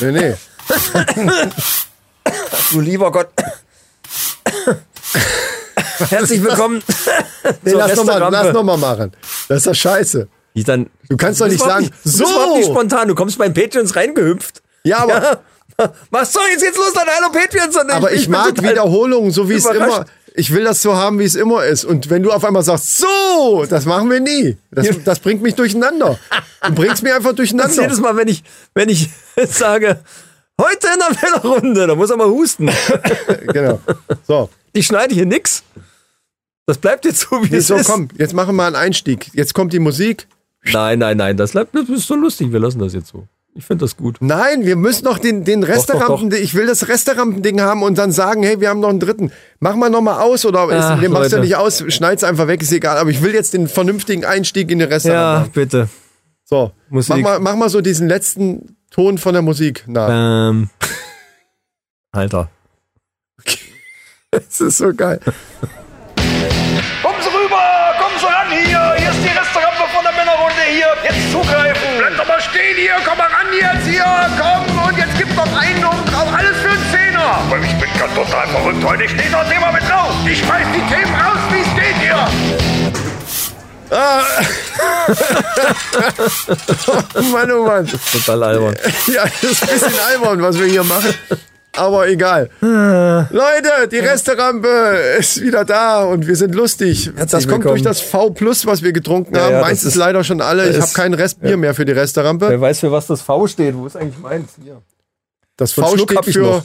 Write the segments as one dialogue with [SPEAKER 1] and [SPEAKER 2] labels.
[SPEAKER 1] Nee, nee.
[SPEAKER 2] Du lieber Gott. Herzlich willkommen.
[SPEAKER 1] nee lass nochmal noch mal machen. Das ist doch scheiße.
[SPEAKER 2] Ich dann,
[SPEAKER 1] Du kannst doch nicht sagen,
[SPEAKER 2] du bist
[SPEAKER 1] so.
[SPEAKER 2] überhaupt nicht spontan. Du kommst beim Patreons reingehüpft.
[SPEAKER 1] Ja, aber,
[SPEAKER 2] Was soll jetzt los an Hallo Patreons? Und
[SPEAKER 1] aber ich,
[SPEAKER 2] bin
[SPEAKER 1] mag Wiederholungen, so wie es immer. Ich will das so haben, wie es immer ist. Und wenn du auf einmal sagst, so, das machen wir nie. Das, das bringt mich durcheinander. Du bringst mich einfach
[SPEAKER 2] Das jedes
[SPEAKER 1] durcheinander.
[SPEAKER 2] Mal, wenn ich, wenn ich sage, heute in der Welle-Runde, da muss er mal husten.
[SPEAKER 1] Genau. So,
[SPEAKER 2] Ich schneide hier nix. Das bleibt jetzt so, wie
[SPEAKER 1] nee,
[SPEAKER 2] es
[SPEAKER 1] so
[SPEAKER 2] ist.
[SPEAKER 1] komm, jetzt machen wir einen Einstieg. Jetzt kommt die Musik.
[SPEAKER 2] Nein, nein, nein, das bleibt das ist so lustig. Wir lassen das jetzt so. Ich finde das gut.
[SPEAKER 1] Nein, wir müssen noch den, den Resterampen, ich will das Resterampen-Ding haben und dann sagen, hey, wir haben noch einen dritten. Mach mal noch mal aus oder ist,
[SPEAKER 2] Ach,
[SPEAKER 1] den machst du
[SPEAKER 2] Leute.
[SPEAKER 1] nicht aus, schneid's einfach weg, ist egal. Aber ich will jetzt den vernünftigen Einstieg in den
[SPEAKER 2] Ja,
[SPEAKER 1] Resterampen.
[SPEAKER 2] bitte.
[SPEAKER 1] So,
[SPEAKER 2] Musik.
[SPEAKER 1] mach mal, mach mal so diesen letzten Ton von der Musik nach.
[SPEAKER 2] Ähm. Alter.
[SPEAKER 1] Das ist so geil.
[SPEAKER 3] Kommen Sie rüber, kommen Sie ran hier. Hier ist die Restaurante Komm. Und jetzt gibt noch einen oben drauf. Alles für einen Zehner. Weil ich bin gerade total verrückt heute. Ich stehe das Thema mit drauf. Ich schmeiß die Themen raus, wie es geht hier.
[SPEAKER 1] Mann, oh Mann.
[SPEAKER 2] Total albern.
[SPEAKER 1] Ja, das ist ein bisschen albern, was wir hier machen. Aber egal. Leute, die Resterampe ist wieder da und wir sind lustig. das kommt
[SPEAKER 2] willkommen.
[SPEAKER 1] durch das V Plus, was wir getrunken
[SPEAKER 2] Ja,
[SPEAKER 1] haben.
[SPEAKER 2] ja,
[SPEAKER 1] Meistens
[SPEAKER 2] ist-
[SPEAKER 1] leider schon alle. Ich habe keinen Rest Bier mehr für die Resterampe.
[SPEAKER 2] Wer weiß, für was das V steht. Wo ist eigentlich meins? Hier.
[SPEAKER 1] Das V
[SPEAKER 2] Schluck
[SPEAKER 1] steht für,
[SPEAKER 2] noch.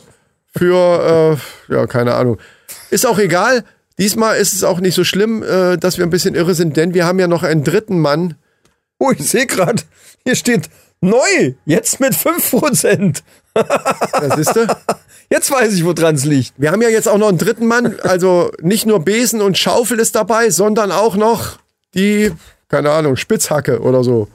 [SPEAKER 1] für äh, ja, keine Ahnung. Ist auch egal. Diesmal ist es auch nicht so schlimm, äh, dass wir ein bisschen irre sind, denn wir haben ja noch einen dritten Mann.
[SPEAKER 2] Oh, ich sehe gerade, hier steht neu. Jetzt mit 5%.
[SPEAKER 1] Das ist du.
[SPEAKER 2] Jetzt weiß ich, woran es liegt.
[SPEAKER 1] Wir haben ja jetzt auch noch einen dritten Mann. Also nicht nur Besen und Schaufel ist dabei, sondern auch noch die, keine Ahnung, Spitzhacke oder so.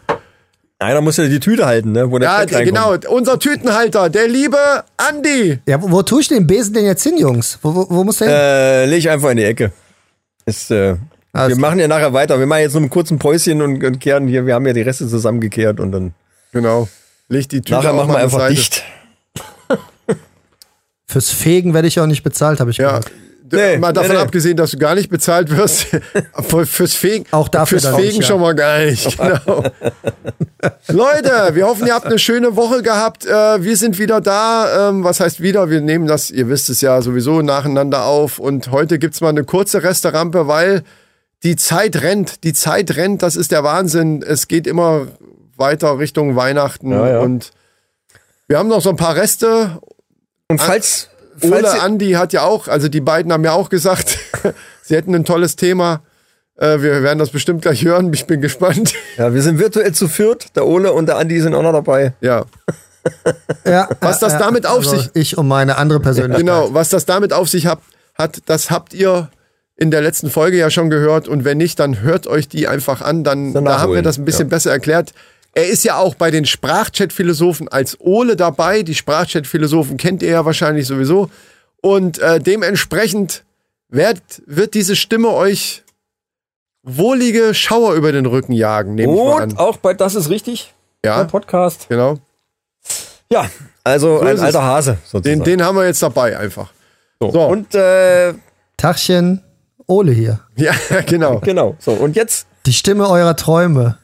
[SPEAKER 2] Einer muss ja die Tüte halten, ne? Wo der
[SPEAKER 1] Ja,
[SPEAKER 2] Fett
[SPEAKER 1] genau. Unser Tütenhalter, der liebe Andi.
[SPEAKER 4] Ja, wo, wo tue ich den Besen denn jetzt hin, Jungs? Wo, wo, wo muss der hin?
[SPEAKER 2] Äh, leg ich einfach in die Ecke. Ist, äh,
[SPEAKER 4] Alles
[SPEAKER 2] wir
[SPEAKER 4] klar.
[SPEAKER 2] machen ja nachher weiter. Wir machen jetzt nur einen kurzen Päuschen und, und kehren hier. Wir haben ja die Reste zusammengekehrt und dann
[SPEAKER 1] Genau. Leg die Tüte
[SPEAKER 2] nachher
[SPEAKER 1] auch
[SPEAKER 2] machen
[SPEAKER 1] mal
[SPEAKER 2] wir einfach
[SPEAKER 1] Seite.
[SPEAKER 2] dicht.
[SPEAKER 4] Fürs Fegen werde ich auch nicht bezahlt, habe ich
[SPEAKER 1] Ja.
[SPEAKER 4] gehört.
[SPEAKER 2] Nee,
[SPEAKER 1] mal davon
[SPEAKER 2] nee, nee.
[SPEAKER 1] abgesehen, dass du gar nicht bezahlt wirst. Für- Fürs Fegen.
[SPEAKER 4] Auch dafür
[SPEAKER 1] Fürs
[SPEAKER 4] dann
[SPEAKER 1] Fegen
[SPEAKER 4] nicht, ja.
[SPEAKER 1] schon mal gar nicht. Genau. Leute, wir hoffen, ihr habt eine schöne Woche gehabt. Äh, wir sind wieder da. Ähm, was heißt wieder? Wir nehmen das, ihr wisst es ja sowieso, nacheinander auf. Und heute gibt's mal eine kurze Resterampe, weil die Zeit rennt. Die Zeit rennt, das ist der Wahnsinn. Es geht immer weiter Richtung Weihnachten.
[SPEAKER 2] Ja, ja.
[SPEAKER 1] Und wir haben noch so ein paar Reste.
[SPEAKER 2] Und falls, falls
[SPEAKER 1] Ole
[SPEAKER 2] ihr,
[SPEAKER 1] Andi hat ja auch, also die beiden haben ja auch gesagt, sie hätten ein tolles Thema. Äh, wir werden das bestimmt gleich hören. Ich bin gespannt.
[SPEAKER 2] ja, wir sind virtuell zu viert. Der Ole und der Andi sind auch noch dabei.
[SPEAKER 1] Ja,
[SPEAKER 4] Ja,
[SPEAKER 1] Was das damit auf
[SPEAKER 4] also
[SPEAKER 1] sich-
[SPEAKER 4] Ich und meine andere Persönlichkeit.
[SPEAKER 1] genau. Was das damit auf sich hat, hat, das habt ihr in der letzten Folge ja schon gehört. Und wenn nicht, dann hört euch die einfach an. Dann,
[SPEAKER 2] Dann
[SPEAKER 1] da haben wir das ein bisschen
[SPEAKER 2] ja.
[SPEAKER 1] besser erklärt. Er ist ja auch bei den Sprachchat-Philosophen als Ole dabei. Die Sprachchat-Philosophen kennt ihr ja wahrscheinlich sowieso. Und äh, dementsprechend wird, wird diese Stimme euch wohlige Schauer über den Rücken jagen, nehme ich mal
[SPEAKER 2] Und
[SPEAKER 1] an.
[SPEAKER 2] auch bei Das ist richtig, der
[SPEAKER 1] Ja,
[SPEAKER 2] Podcast.
[SPEAKER 1] genau.
[SPEAKER 2] Ja, also
[SPEAKER 1] So
[SPEAKER 2] ein alter Hase sozusagen.
[SPEAKER 1] Den, den haben wir jetzt dabei einfach.
[SPEAKER 2] so.
[SPEAKER 1] so.
[SPEAKER 2] Und äh,
[SPEAKER 4] Tachchen, Ole hier.
[SPEAKER 1] Ja, genau.
[SPEAKER 2] genau. So, und jetzt,
[SPEAKER 4] Die Stimme eurer Träume.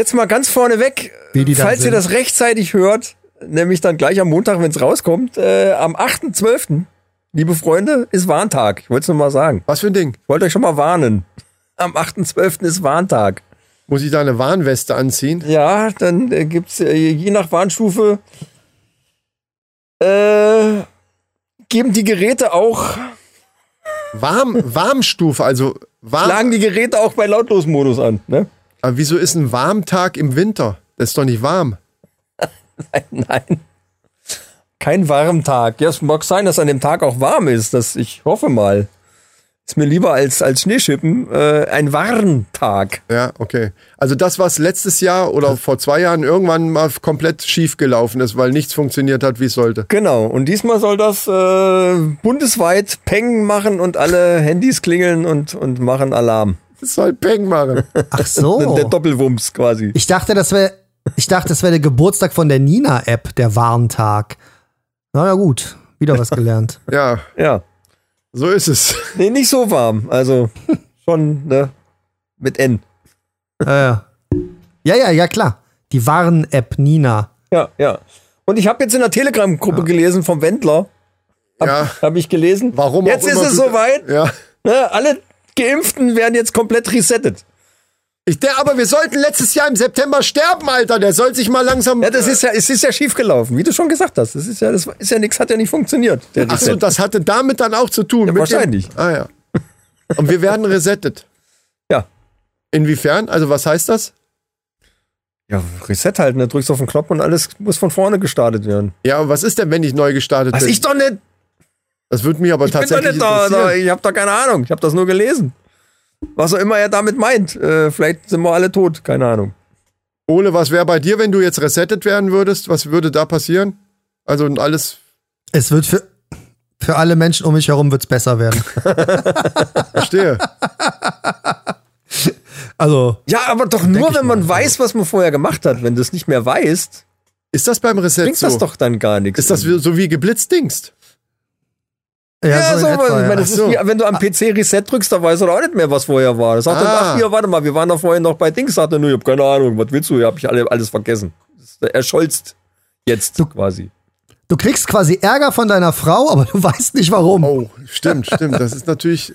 [SPEAKER 2] Jetzt mal ganz vorne weg, falls ihr das rechtzeitig hört, nämlich dann gleich am Montag, wenn es rauskommt, äh, am 8.12., liebe Freunde, ist Warntag. Ich wollte es nur mal sagen.
[SPEAKER 1] Was für ein Ding?
[SPEAKER 2] Ich wollte euch schon mal warnen. Am 8.12. ist Warntag.
[SPEAKER 1] Muss ich da eine Warnweste anziehen?
[SPEAKER 2] Ja, dann äh, gibt's äh, je nach Warnstufe äh, geben die Geräte auch,
[SPEAKER 1] Warm, Warmstufe, also warm.
[SPEAKER 2] schlagen die Geräte auch bei Lautlosmodus an. Ne?
[SPEAKER 1] Aber wieso ist ein Warmtag im Winter? Das ist doch nicht warm.
[SPEAKER 2] Nein. Kein Warmtag. Ja, es mag sein, dass an dem Tag auch warm ist. Das, ich hoffe mal. Ist mir lieber als, als Schneeschippen äh, ein Warntag.
[SPEAKER 1] Ja, okay. Also das, was letztes Jahr oder vor zwei Jahren irgendwann mal komplett schief gelaufen ist, weil nichts funktioniert hat, wie es sollte.
[SPEAKER 2] Genau. Und diesmal soll das äh, bundesweit Peng machen und alle Handys klingeln und, und machen Alarm.
[SPEAKER 1] Das soll Peng machen.
[SPEAKER 4] Ach so.
[SPEAKER 2] Der Doppelwumms quasi.
[SPEAKER 4] Ich dachte, das wäre Ich dachte, es wäre der Geburtstag von der Nina-App, der Warntag. Na ja, gut. Wieder was gelernt.
[SPEAKER 1] Ja,
[SPEAKER 2] Ja.
[SPEAKER 1] so ist es.
[SPEAKER 2] Nee, nicht so warm. Also schon, ne? Mit N.
[SPEAKER 4] Ja, ja. Ja, ja, ja, klar. Die Warn-App Nina.
[SPEAKER 2] Ja, ja. Und ich habe jetzt in der Telegram-Gruppe gelesen vom Wendler. Hab,
[SPEAKER 1] Ja.
[SPEAKER 2] Habe ich gelesen.
[SPEAKER 1] Warum
[SPEAKER 2] Jetzt
[SPEAKER 1] auch
[SPEAKER 2] ist
[SPEAKER 1] immer
[SPEAKER 2] es soweit.
[SPEAKER 1] Ja.
[SPEAKER 2] Ne, alle Geimpften werden jetzt komplett resettet.
[SPEAKER 1] Ich, der, aber wir sollten letztes Jahr im September sterben, Alter. Der soll sich mal langsam.
[SPEAKER 2] Ja, das ist ja, es ist ja schief gelaufen, wie du schon gesagt hast. Das ist ja, das ist ja nichts, hat ja nicht funktioniert.
[SPEAKER 1] Ach so, das hatte damit dann auch zu tun. dem-
[SPEAKER 2] wahrscheinlich.
[SPEAKER 1] ah ja. Und wir werden resettet.
[SPEAKER 2] ja.
[SPEAKER 1] Inwiefern? Also was heißt das?
[SPEAKER 2] Ja, Reset halt, ne? Drückst auf den Knopf und alles muss von vorne gestartet werden.
[SPEAKER 1] Ja, und was ist denn, wenn ich neu gestartet
[SPEAKER 2] Was
[SPEAKER 1] bin?
[SPEAKER 2] ich doch nicht.
[SPEAKER 1] Das würde mich aber
[SPEAKER 2] Ich bin doch
[SPEAKER 1] tatsächlich
[SPEAKER 2] nicht da, da. Ich habe doch keine Ahnung. Ich habe das nur gelesen. Was auch immer er damit meint. Äh, vielleicht sind wir alle tot. Keine Ahnung.
[SPEAKER 1] Ole, was wäre bei dir, wenn du jetzt resettet werden würdest? Was würde da passieren? Also und alles.
[SPEAKER 4] Es wird für, für alle Menschen um mich herum wird's besser werden.
[SPEAKER 1] Verstehe.
[SPEAKER 4] Also,
[SPEAKER 2] Ja, aber doch nur, wenn man weiß, was man vorher gemacht hat. Wenn du es nicht mehr weißt,
[SPEAKER 1] ist das beim Reset
[SPEAKER 2] bringt
[SPEAKER 1] so?
[SPEAKER 2] das doch dann gar nichts.
[SPEAKER 1] ist das so wie geblitzdingst?
[SPEAKER 4] Ja,
[SPEAKER 2] Ja,
[SPEAKER 4] so etwa,
[SPEAKER 2] ich
[SPEAKER 4] ja.
[SPEAKER 2] meine,
[SPEAKER 1] so.
[SPEAKER 2] ist wie, wenn du am PC Reset drückst, da weißt du doch auch nicht mehr, was vorher war. Das sagt
[SPEAKER 1] Ah.
[SPEAKER 2] dann, ach hier, warte mal, wir waren doch vorhin noch bei Dings, sagt er, nur, ich hab keine Ahnung, was willst du, ich hab ich alle, alles vergessen. Das ist- Er scholzt jetzt quasi.
[SPEAKER 4] Du kriegst quasi Ärger von deiner Frau, aber du weißt nicht warum.
[SPEAKER 1] Oh, stimmt, stimmt. Das ist natürlich.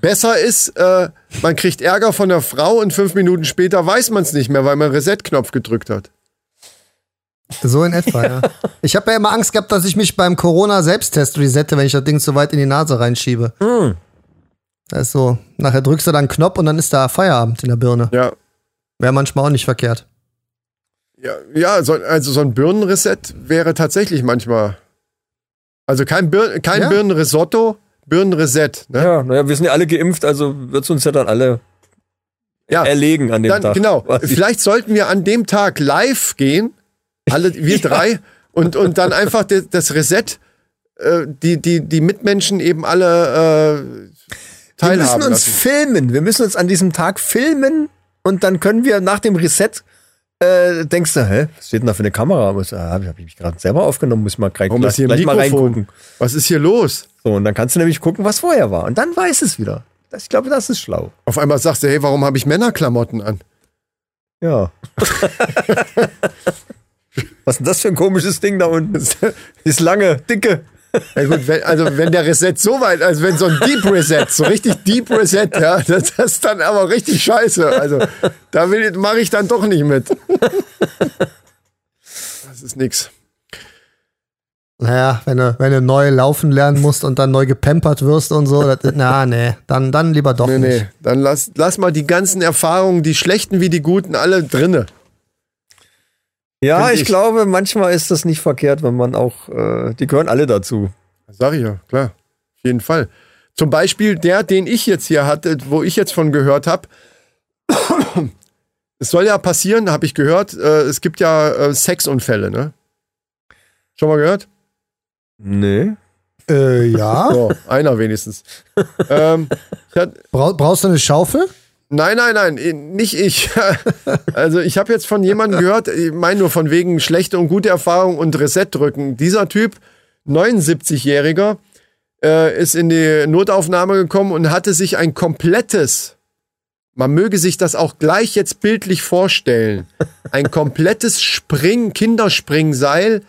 [SPEAKER 1] Besser ist, äh, man kriegt Ärger von der Frau und fünf Minuten später weiß man es nicht mehr, weil man Reset-Knopf gedrückt hat.
[SPEAKER 4] So in etwa, ja. Ich habe ja immer Angst gehabt, dass ich mich beim Corona-Selbsttest resette, wenn ich das Ding zu weit in die Nase reinschiebe. Das ist so, nachher drückst du dann einen Knopf und dann ist da Feierabend in der Birne.
[SPEAKER 1] Ja.
[SPEAKER 4] Wäre manchmal auch nicht verkehrt.
[SPEAKER 1] Ja, ja so, also so ein Birnenreset wäre tatsächlich manchmal. Also kein, Bir kein
[SPEAKER 4] Ja.
[SPEAKER 1] Birnenrisotto, Birnenreset. Ne?
[SPEAKER 2] Ja, naja, wir sind ja alle geimpft, also wird's uns ja dann alle
[SPEAKER 1] Ja,
[SPEAKER 2] erlegen an dem
[SPEAKER 1] dann,
[SPEAKER 2] Tag.
[SPEAKER 1] genau. Vielleicht sollten wir an dem Tag live gehen, alle, wir drei, und, und dann einfach das Reset, äh, die, die, die Mitmenschen eben alle äh,
[SPEAKER 2] Wir
[SPEAKER 1] teilhaben
[SPEAKER 2] müssen uns
[SPEAKER 1] lassen.
[SPEAKER 2] filmen. Wir müssen uns an diesem Tag filmen und dann können wir nach dem Reset äh, denkst du, hä, was steht denn da für eine Kamera? Muss, ah, hab ich hab ich mich gerade selber aufgenommen, muss mal gleich,
[SPEAKER 1] Warum
[SPEAKER 2] gleich, gleich mal reingucken.
[SPEAKER 1] Was ist hier los?
[SPEAKER 2] So, und dann kannst du nämlich gucken, was vorher war. Und dann weiß es wieder. Das, ich glaube, das ist schlau.
[SPEAKER 1] Auf einmal sagst du, hey, warum habe ich Männerklamotten an?
[SPEAKER 2] Ja. was ist denn das für ein komisches Ding da unten? Ist lange, dicke.
[SPEAKER 1] Ja gut, wenn, also wenn der Reset so weit, also wenn so ein Deep Reset, so richtig Deep Reset, ja, das, das ist dann aber richtig scheiße. Also da mache ich dann doch nicht mit. Das ist nix.
[SPEAKER 4] Naja, wenn du, wenn du neu laufen lernen musst und dann neu gepampert wirst und so, das, na, nee, dann, dann lieber doch
[SPEAKER 1] Nee,
[SPEAKER 4] nicht.
[SPEAKER 1] nee, dann lass, lass mal die ganzen Erfahrungen, die schlechten wie die guten, alle drinne.
[SPEAKER 2] Ja, ich,
[SPEAKER 1] ich.
[SPEAKER 2] glaube, manchmal ist das nicht verkehrt, wenn man auch, äh, die gehören alle dazu.
[SPEAKER 1] Sag ich ja, klar. Auf jeden Fall. Zum Beispiel der, den ich jetzt hier hatte, wo ich jetzt von gehört habe. Es soll ja passieren, habe ich gehört. Äh, es gibt ja äh, Sexunfälle, ne? Schon mal gehört?
[SPEAKER 2] Nee.
[SPEAKER 4] Äh, ja.
[SPEAKER 1] So, einer wenigstens. ähm, ich hatte,
[SPEAKER 4] Brau, brauchst du eine Schaufel?
[SPEAKER 1] Nein, nein, nein, eh, nicht ich. also ich habe jetzt von jemandem gehört, ich meine nur von wegen schlechte und gute Erfahrung und Reset drücken. Dieser Typ, 79-Jähriger, äh, ist in die Notaufnahme gekommen und hatte sich ein komplettes, man möge sich das auch gleich jetzt bildlich vorstellen, ein komplettes Spring, Kinderspringseil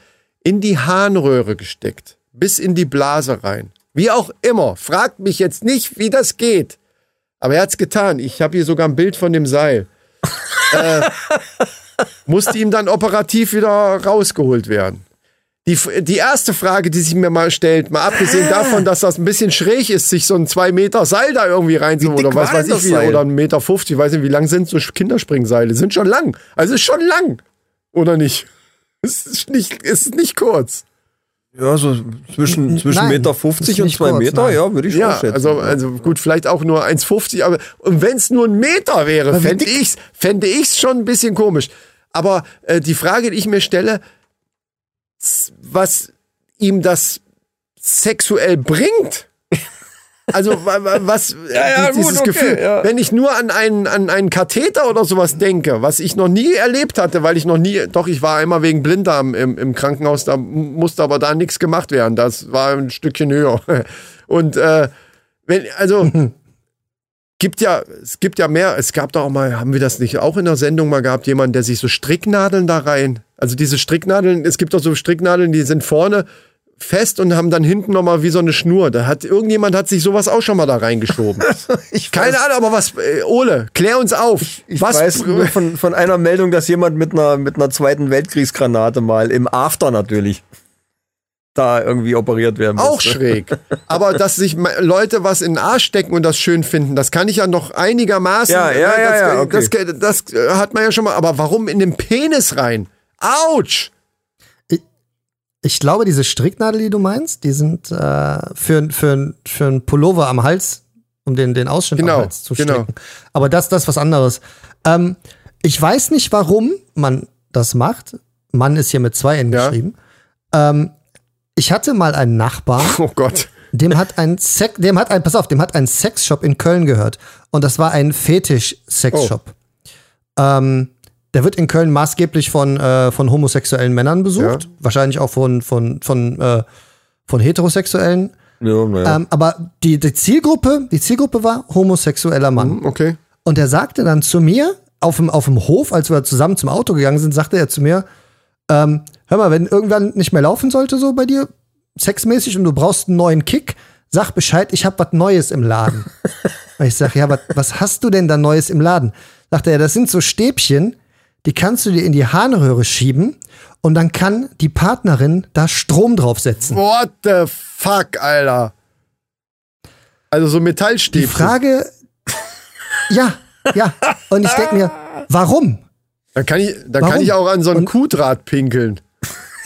[SPEAKER 1] in die Harnröhre gesteckt, bis in die Blase rein. Wie auch immer, fragt mich jetzt nicht, wie das geht. Aber er hat's getan. Ich habe hier sogar ein Bild von dem Seil. äh, musste ihm dann operativ wieder rausgeholt werden. Die, die erste Frage, die sich mir mal stellt, mal abgesehen davon, dass das ein bisschen schräg ist, sich so ein zwei Meter Seil da irgendwie reinzuholen oder was weiß ich wie,
[SPEAKER 2] Seil?
[SPEAKER 1] oder ein Meter 50, ich weiß nicht, wie lang sind so Kinderspringseile? Sind schon lang. Also ist schon lang. Oder nicht? Es ist nicht, es ist nicht kurz.
[SPEAKER 2] Ja, so zwischen, zwischen
[SPEAKER 4] Nein,
[SPEAKER 2] Meter
[SPEAKER 4] ist
[SPEAKER 2] 50 und
[SPEAKER 4] nicht
[SPEAKER 2] 2
[SPEAKER 4] kurz,
[SPEAKER 2] Meter,
[SPEAKER 4] nein.
[SPEAKER 2] ja, würde ich
[SPEAKER 1] Ja,
[SPEAKER 2] auch schätzen.
[SPEAKER 1] also, also gut, vielleicht auch nur 1,50, aber und wenn es nur ein Meter wäre, fände ich's, fände ich's schon ein bisschen komisch. Aber äh, die Frage, die ich mir stelle, was ihm das sexuell bringt, Also wa- wa- was
[SPEAKER 2] ja,
[SPEAKER 1] dieses
[SPEAKER 2] gut, okay,
[SPEAKER 1] Gefühl,
[SPEAKER 2] ja.
[SPEAKER 1] wenn ich nur an einen an einen Katheter oder sowas denke, was ich noch nie erlebt hatte, weil ich noch nie, doch ich war einmal wegen Blinddarm im, im Krankenhaus, da musste aber da nichts gemacht werden. Das war ein Stückchen höher. Und äh, wenn also gibt ja es gibt ja mehr. Es gab doch auch mal, haben wir das nicht auch in der Sendung mal gehabt, jemand, der sich so Stricknadeln da rein. Also diese Stricknadeln, es gibt doch so Stricknadeln, die sind vorne fest und haben dann hinten nochmal wie so eine Schnur. Da hat irgendjemand hat sich sowas auch schon mal da reingeschoben.
[SPEAKER 2] Ich
[SPEAKER 1] Keine Ahnung, aber was, äh, Ole, klär uns auf.
[SPEAKER 2] Ich
[SPEAKER 1] was,
[SPEAKER 2] weiß von, von einer Meldung, dass jemand mit einer, mit einer zweiten Weltkriegsgranate mal im After natürlich da irgendwie operiert werden
[SPEAKER 1] auch
[SPEAKER 2] musste.
[SPEAKER 1] schräg. Aber dass sich Leute was in den Arsch stecken und das schön finden, das kann ich ja noch einigermaßen.
[SPEAKER 2] Ja, ja, ja,
[SPEAKER 1] das,
[SPEAKER 2] ja, okay.
[SPEAKER 1] das, das, äh, hat man ja schon mal. Aber warum in den Penis rein? Autsch!
[SPEAKER 4] Ich glaube, diese Stricknadel, die du meinst, die sind äh, für, für, für einen Pullover am Hals, um den, den Ausschnitt
[SPEAKER 1] Genau,
[SPEAKER 4] am Hals zu
[SPEAKER 1] genau.
[SPEAKER 4] stricken. Aber das, das ist was anderes. Ähm, ich weiß nicht, warum man das macht. Mann ist hier mit zwei N
[SPEAKER 1] Ja.
[SPEAKER 4] geschrieben. Ähm, ich hatte mal einen Nachbarn,
[SPEAKER 1] Oh Gott.
[SPEAKER 4] dem hat ein Sex, dem hat ein, pass auf, dem hat ein Sexshop in Köln gehört. Und das war ein Fetisch-Sexshop. Ähm, der wird in Köln maßgeblich von, äh, von homosexuellen Männern besucht.
[SPEAKER 1] Ja.
[SPEAKER 4] Wahrscheinlich auch von, von, von, äh, von heterosexuellen.
[SPEAKER 2] Ja, naja.
[SPEAKER 4] Ähm, aber die, die Zielgruppe, die Zielgruppe war homosexueller Mann.
[SPEAKER 1] Okay.
[SPEAKER 4] Und er sagte dann zu mir, auf dem, auf dem Hof, als wir zusammen zum Auto gegangen sind, sagte er zu mir, ähm, hör mal, wenn irgendwann nicht mehr laufen sollte, so bei dir, sexmäßig, und du brauchst einen neuen Kick, sag Bescheid, ich hab was Neues im Laden. und ich sag, ja, aber was hast du denn da Neues im Laden? Sagte er, das sind so Stäbchen, die kannst du dir in die Harnröhre schieben und dann kann die Partnerin da Strom draufsetzen.
[SPEAKER 1] What the fuck, Alter? Also so
[SPEAKER 4] Die
[SPEAKER 1] Metallstäbchen.
[SPEAKER 4] Frage, ja, ja. Und ich denke mir, warum?
[SPEAKER 1] Dann kann ich, dann kann ich auch an so ein
[SPEAKER 4] Und-
[SPEAKER 1] Kuhdraht pinkeln.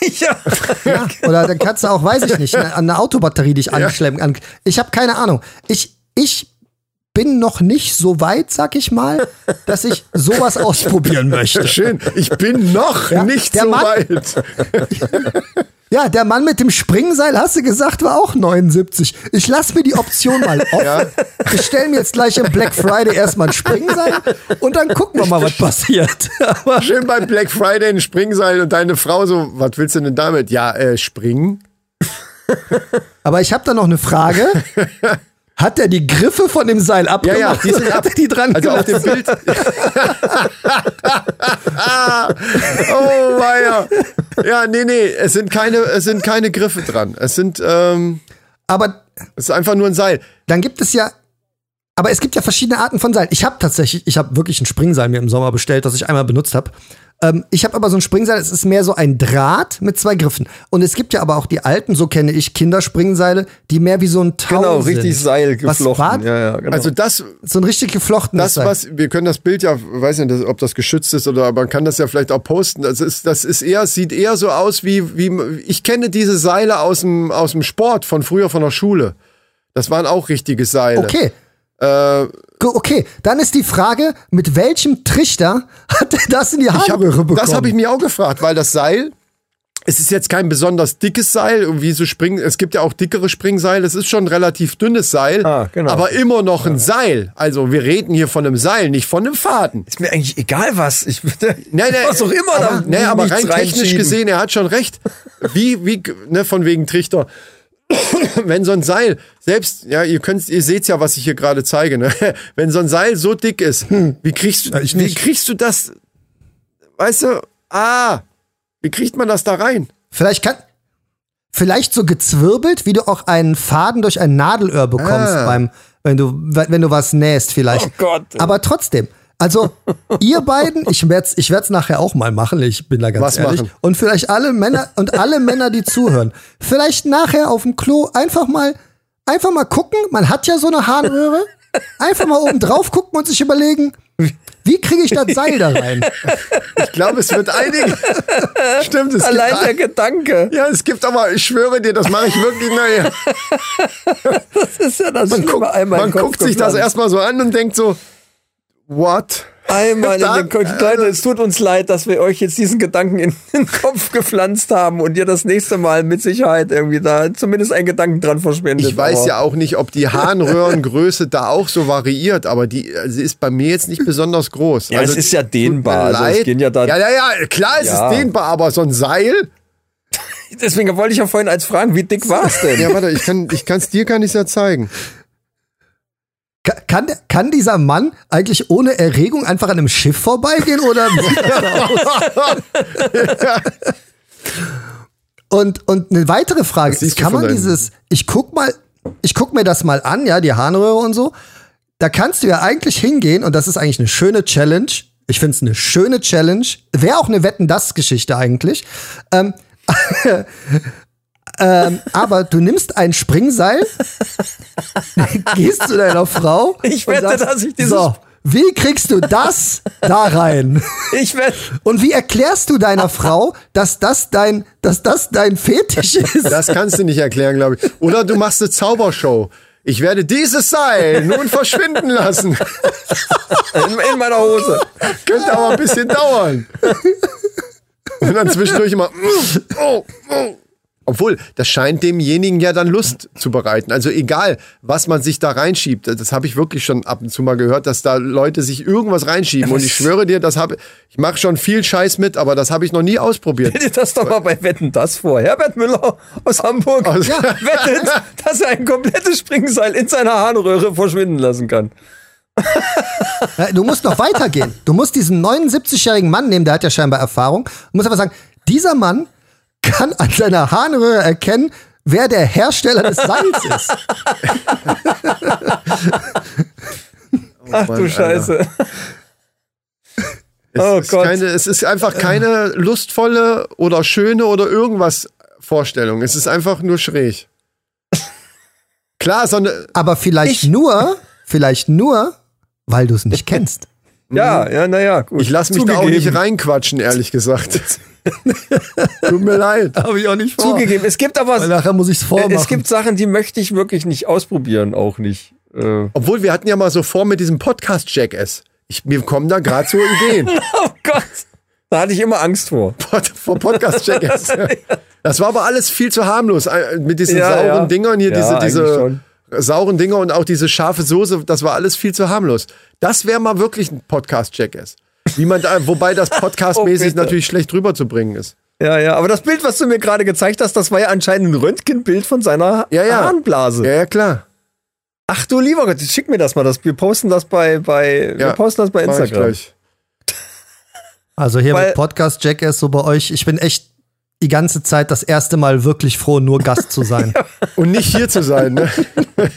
[SPEAKER 2] ja.
[SPEAKER 4] Ja, oder dann kannst du auch, weiß ich nicht, an eine Autobatterie dich anschleppen. An, ich habe keine Ahnung. Ich, ich bin noch nicht so weit, sag ich mal, dass ich sowas ausprobieren möchte.
[SPEAKER 1] Schön. Ich bin noch
[SPEAKER 4] Ja,
[SPEAKER 1] nicht
[SPEAKER 4] der
[SPEAKER 1] so
[SPEAKER 4] Mann-
[SPEAKER 1] weit.
[SPEAKER 4] Ja, der Mann mit dem Springseil, hast du gesagt, war auch 79. Ich lass mir die Option mal offen. Ich stelle mir jetzt gleich im Black Friday erstmal ein Springseil und dann gucken wir mal, was passiert. Aber
[SPEAKER 1] Schön beim Black Friday ein Springseil und deine Frau so, was willst du denn damit? Ja, äh, springen.
[SPEAKER 4] Aber ich habe da noch eine Frage. Hat er die Griffe von dem Seil abgemacht?
[SPEAKER 1] ja, die sind
[SPEAKER 4] hat er die dran
[SPEAKER 1] Also auf dem? Bild. oh weia. Ja, nee, nee, es sind keine, es sind keine Griffe dran. Es sind, ähm,
[SPEAKER 4] Aber
[SPEAKER 1] es ist einfach nur ein Seil.
[SPEAKER 4] dann gibt es ja, aber es gibt ja verschiedene Arten von Seilen. Ich habe tatsächlich, ich habe wirklich ein Springseil mir im Sommer bestellt, das ich einmal benutzt habe. Ähm, ich habe aber so ein Springseil, es ist mehr so ein Draht mit zwei Griffen. Und es gibt ja aber auch die alten, so kenne ich Kinderspringseile, die mehr wie so ein Tau
[SPEAKER 2] Genau,
[SPEAKER 4] sind.
[SPEAKER 2] richtig Seil geflochten. ja, ja, genau.
[SPEAKER 1] Also das,
[SPEAKER 4] So ein richtig geflochtenes
[SPEAKER 1] das,
[SPEAKER 4] Seil.
[SPEAKER 1] was, wir können das Bild ja, weiß nicht, ob das geschützt ist oder man kann das ja vielleicht auch posten. Das ist, das ist eher, sieht eher so aus wie, wie, ich kenne diese Seile aus dem, aus dem Sport von früher von der Schule. Das waren auch richtige Seile.
[SPEAKER 4] Okay.
[SPEAKER 1] Äh,
[SPEAKER 4] Okay, dann ist die Frage, mit welchem Trichter hat er das in die Harnröhre bekommen?
[SPEAKER 1] das habe ich mir auch gefragt, weil das Seil, es ist jetzt kein besonders dickes Seil, irgendwie so Spring, es gibt ja auch dickere Springseile, es ist schon ein relativ dünnes Seil,
[SPEAKER 2] Ah, genau.
[SPEAKER 1] aber immer noch ein Seil. Also wir reden hier von einem Seil, nicht von einem Faden.
[SPEAKER 2] ist mir eigentlich egal was. Ich würde
[SPEAKER 1] Nein, nein,
[SPEAKER 2] was auch immer
[SPEAKER 1] aber,
[SPEAKER 2] da
[SPEAKER 1] nee, aber rein technisch gesehen, er hat schon recht. Wie, wie, ne, von wegen Trichter. Wenn so ein Seil, selbst, ja, ihr könnt, ihr seht's ja, was ich hier gerade zeige, ne? Wenn so ein Seil so dick ist, wie kriegst du,
[SPEAKER 4] ich
[SPEAKER 1] wie
[SPEAKER 4] nicht.
[SPEAKER 1] kriegst du das, weißt du, ah, wie kriegt man das da rein?
[SPEAKER 4] Vielleicht kann. Vielleicht so gezwirbelt, wie du auch einen Faden durch ein Nadelöhr bekommst
[SPEAKER 1] Ah.
[SPEAKER 4] beim, wenn du, wenn du was nähst, vielleicht.
[SPEAKER 2] Oh Gott.
[SPEAKER 4] Aber trotzdem. Also, ihr beiden, ich werd's, ich werd's nachher auch mal machen, ich bin da ganz
[SPEAKER 1] Was
[SPEAKER 4] ehrlich.
[SPEAKER 1] machen?
[SPEAKER 4] Und vielleicht alle Männer und alle Männer, die zuhören, vielleicht nachher auf dem Klo einfach mal, einfach mal gucken, man hat ja so eine Harnröhre, einfach mal oben drauf gucken und sich überlegen, wie kriege ich das Seil da rein?
[SPEAKER 1] Ich glaube, es wird einige. Stimmt, es
[SPEAKER 2] Allein
[SPEAKER 1] gibt
[SPEAKER 2] der
[SPEAKER 1] ein,
[SPEAKER 2] Gedanke.
[SPEAKER 1] Ja, es gibt aber, ich schwöre dir, das mache ich wirklich naja.
[SPEAKER 2] Das ist ja das
[SPEAKER 1] Man, guckt,
[SPEAKER 2] einmal
[SPEAKER 1] man guckt sich das erstmal so an und denkt so, what?
[SPEAKER 2] Einmal in den Kopf. Leute, es tut uns leid, dass wir euch jetzt diesen Gedanken in den Kopf gepflanzt haben und ihr das nächste Mal mit Sicherheit irgendwie da zumindest einen Gedanken dran verschwendet.
[SPEAKER 1] Ich weiß
[SPEAKER 2] Aber
[SPEAKER 1] ja auch nicht, ob die Harnröhrengröße da auch so variiert, aber die äh, sie ist bei mir jetzt nicht besonders groß.
[SPEAKER 2] Ja, es ist ja dehnbar, also es gehen ja da-
[SPEAKER 1] ja, ja, ja, klar, es
[SPEAKER 2] Ja.
[SPEAKER 1] ist dehnbar, aber so ein Seil.
[SPEAKER 2] Deswegen wollte ich ja vorhin als fragen, wie dick war es denn?
[SPEAKER 1] Ja, warte, ich kann, kann's dir kann ich's ja zeigen.
[SPEAKER 4] Ka- Kann, kann dieser Mann eigentlich ohne Erregung einfach an einem Schiff vorbeigehen oder und, und eine weitere Frage ist, kann man dieses, ich guck mal, ich guck mir das mal an, ja, die Harnröhre und so. Da kannst du ja eigentlich hingehen und das ist eigentlich eine schöne Challenge. Ich finde es eine schöne Challenge. Wäre auch eine Wetten-Das-Geschichte eigentlich. Ähm, ähm, aber du nimmst ein Springseil, gehst zu deiner Frau.
[SPEAKER 2] Ich
[SPEAKER 4] und
[SPEAKER 2] wette, dass ich dieses-
[SPEAKER 4] So, wie kriegst du das da rein?
[SPEAKER 2] Ich werde
[SPEAKER 4] Und wie erklärst du deiner Frau, dass das dein, dass das dein Fetisch ist?
[SPEAKER 1] Das kannst du nicht erklären, glaube ich. Oder du machst eine Zaubershow. Ich werde dieses Seil nun verschwinden lassen.
[SPEAKER 2] in, in meiner Hose.
[SPEAKER 1] Könnte aber ein bisschen dauern. Und dann zwischendurch immer. mm, Oh, oh. Obwohl, das scheint demjenigen ja dann Lust zu bereiten. Also egal, was man sich da reinschiebt. Das habe ich wirklich schon ab und zu mal gehört, dass da Leute sich irgendwas reinschieben. Und ich schwöre dir, das habe ich mache schon viel Scheiß mit, aber das habe ich noch nie ausprobiert.
[SPEAKER 2] Stell dir das doch mal bei Wetten das vor. Herbert Müller aus Hamburg
[SPEAKER 1] Aus-
[SPEAKER 2] wettet, dass er ein komplettes Springseil in seiner Harnröhre verschwinden lassen kann.
[SPEAKER 4] Ja, Du musst noch weitergehen. Du musst diesen 79-jährigen Mann nehmen, der hat ja scheinbar Erfahrung. Du musst aber sagen, dieser Mann kann an seiner Harnröhre erkennen, wer der Hersteller des Seils ist.
[SPEAKER 2] Ach
[SPEAKER 1] Mann,
[SPEAKER 2] du
[SPEAKER 1] Alter.
[SPEAKER 2] Scheiße.
[SPEAKER 1] Es,
[SPEAKER 2] Oh
[SPEAKER 1] ist
[SPEAKER 2] Gott.
[SPEAKER 1] keine, es ist einfach keine lustvolle oder schöne oder irgendwas Vorstellung. Es ist einfach nur schräg. Klar, so eine,
[SPEAKER 4] Aber vielleicht nur, vielleicht nur, weil du es nicht kennst.
[SPEAKER 2] Ja, ja, naja, gut.
[SPEAKER 1] ich lasse mich da auch
[SPEAKER 2] Zugegeben.
[SPEAKER 1] nicht reinquatschen, ehrlich gesagt. Tut mir leid.
[SPEAKER 4] Habe ich auch nicht
[SPEAKER 2] Zugegeben. Es gibt aber
[SPEAKER 4] Weil nachher muss ich es vormachen.
[SPEAKER 2] es gibt Sachen, die möchte ich wirklich nicht ausprobieren, auch nicht. Äh,
[SPEAKER 1] Obwohl, wir hatten ja mal so vor mit diesem Podcast Jackass. Ich, mir kommen da gerade so Ideen.
[SPEAKER 2] oh Gott. Da hatte ich immer Angst vor.
[SPEAKER 1] Vor Podcast Jackass. Das war aber alles viel zu harmlos. Äh, Mit diesen
[SPEAKER 2] Ja,
[SPEAKER 1] sauren
[SPEAKER 2] ja.
[SPEAKER 1] Dingern hier,
[SPEAKER 2] Ja,
[SPEAKER 1] diese, diese
[SPEAKER 2] schon.
[SPEAKER 1] Sauren Dinger und auch diese scharfe Soße, das war alles viel zu harmlos. Das wäre mal wirklich ein Podcast Jackass. Wie man da, wobei das podcastmäßig
[SPEAKER 2] Oh,
[SPEAKER 1] natürlich schlecht rüberzubringen ist.
[SPEAKER 2] Ja, ja, aber das Bild, was du mir gerade gezeigt hast, das war ja anscheinend ein Röntgenbild von seiner
[SPEAKER 1] Ja, ja.
[SPEAKER 2] Harnblase.
[SPEAKER 1] Ja, ja, klar.
[SPEAKER 2] Ach du lieber Gott, schick mir das mal. Das, wir posten das bei, bei, wir
[SPEAKER 1] Ja,
[SPEAKER 2] posten das bei Instagram.
[SPEAKER 1] gleich.
[SPEAKER 4] Also hier
[SPEAKER 2] Weil-
[SPEAKER 4] mit Podcast Jackass so bei euch. Ich bin echt die ganze Zeit das erste Mal wirklich froh, nur Gast zu sein.
[SPEAKER 1] Und nicht hier zu sein, ne?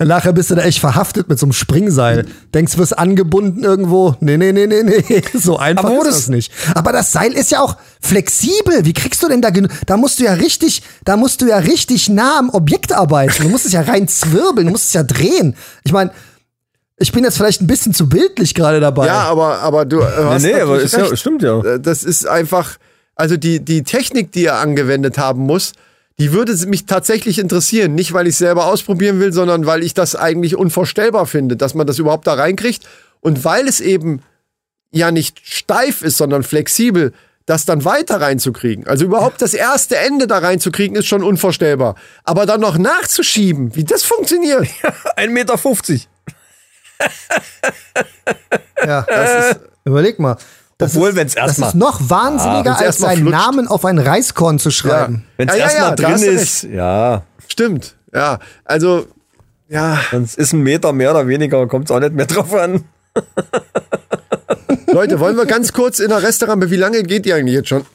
[SPEAKER 4] Nachher bist du da echt verhaftet mit so einem Springseil. Denkst, du wirst angebunden irgendwo. Nee, nee, nee, nee, nee. So einfach
[SPEAKER 2] Aber
[SPEAKER 4] ist
[SPEAKER 2] das-
[SPEAKER 4] nicht. Aber das Seil ist ja auch flexibel. Wie kriegst du denn da genug? Da musst du ja richtig, da musst du ja richtig nah am Objekt arbeiten. Du musst es ja rein zwirbeln, du musst es ja drehen. Ich meine, ich bin jetzt vielleicht ein bisschen zu bildlich gerade dabei.
[SPEAKER 1] Ja, aber, aber du äh, hast
[SPEAKER 2] nee, aber
[SPEAKER 1] natürlich
[SPEAKER 2] ist ja,
[SPEAKER 1] recht.
[SPEAKER 2] stimmt ja.
[SPEAKER 1] Äh, Das ist einfach, also die, die Technik, die er angewendet haben muss, die würde mich tatsächlich interessieren. Nicht, weil ich selber ausprobieren will, sondern weil ich das eigentlich unvorstellbar finde, dass man das überhaupt da reinkriegt. Und weil es eben ja nicht steif ist, sondern flexibel, das dann weiter reinzukriegen. Also überhaupt das erste Ende da reinzukriegen, ist schon unvorstellbar. Aber dann noch nachzuschieben, wie das funktioniert,
[SPEAKER 2] 1,50 Meter.
[SPEAKER 4] Ja.
[SPEAKER 1] das ist,
[SPEAKER 4] Überleg mal. Das
[SPEAKER 2] Obwohl,
[SPEAKER 4] ist-
[SPEAKER 2] wenn's
[SPEAKER 4] Das
[SPEAKER 2] erstmal-
[SPEAKER 4] ist noch wahnsinniger,
[SPEAKER 1] wenn's
[SPEAKER 4] als seinen
[SPEAKER 1] flutscht.
[SPEAKER 4] Namen auf ein Reiskorn zu schreiben.
[SPEAKER 2] Wenn es
[SPEAKER 1] Ja, ja,
[SPEAKER 2] erstmal
[SPEAKER 1] ja,
[SPEAKER 2] drin ist, ja,
[SPEAKER 1] stimmt. Ja, also, ja,
[SPEAKER 2] dann ist ein Meter mehr oder weniger, kommt es auch nicht mehr drauf an.
[SPEAKER 1] Leute, wollen wir ganz kurz in der Restaurant, wie lange geht die eigentlich jetzt schon?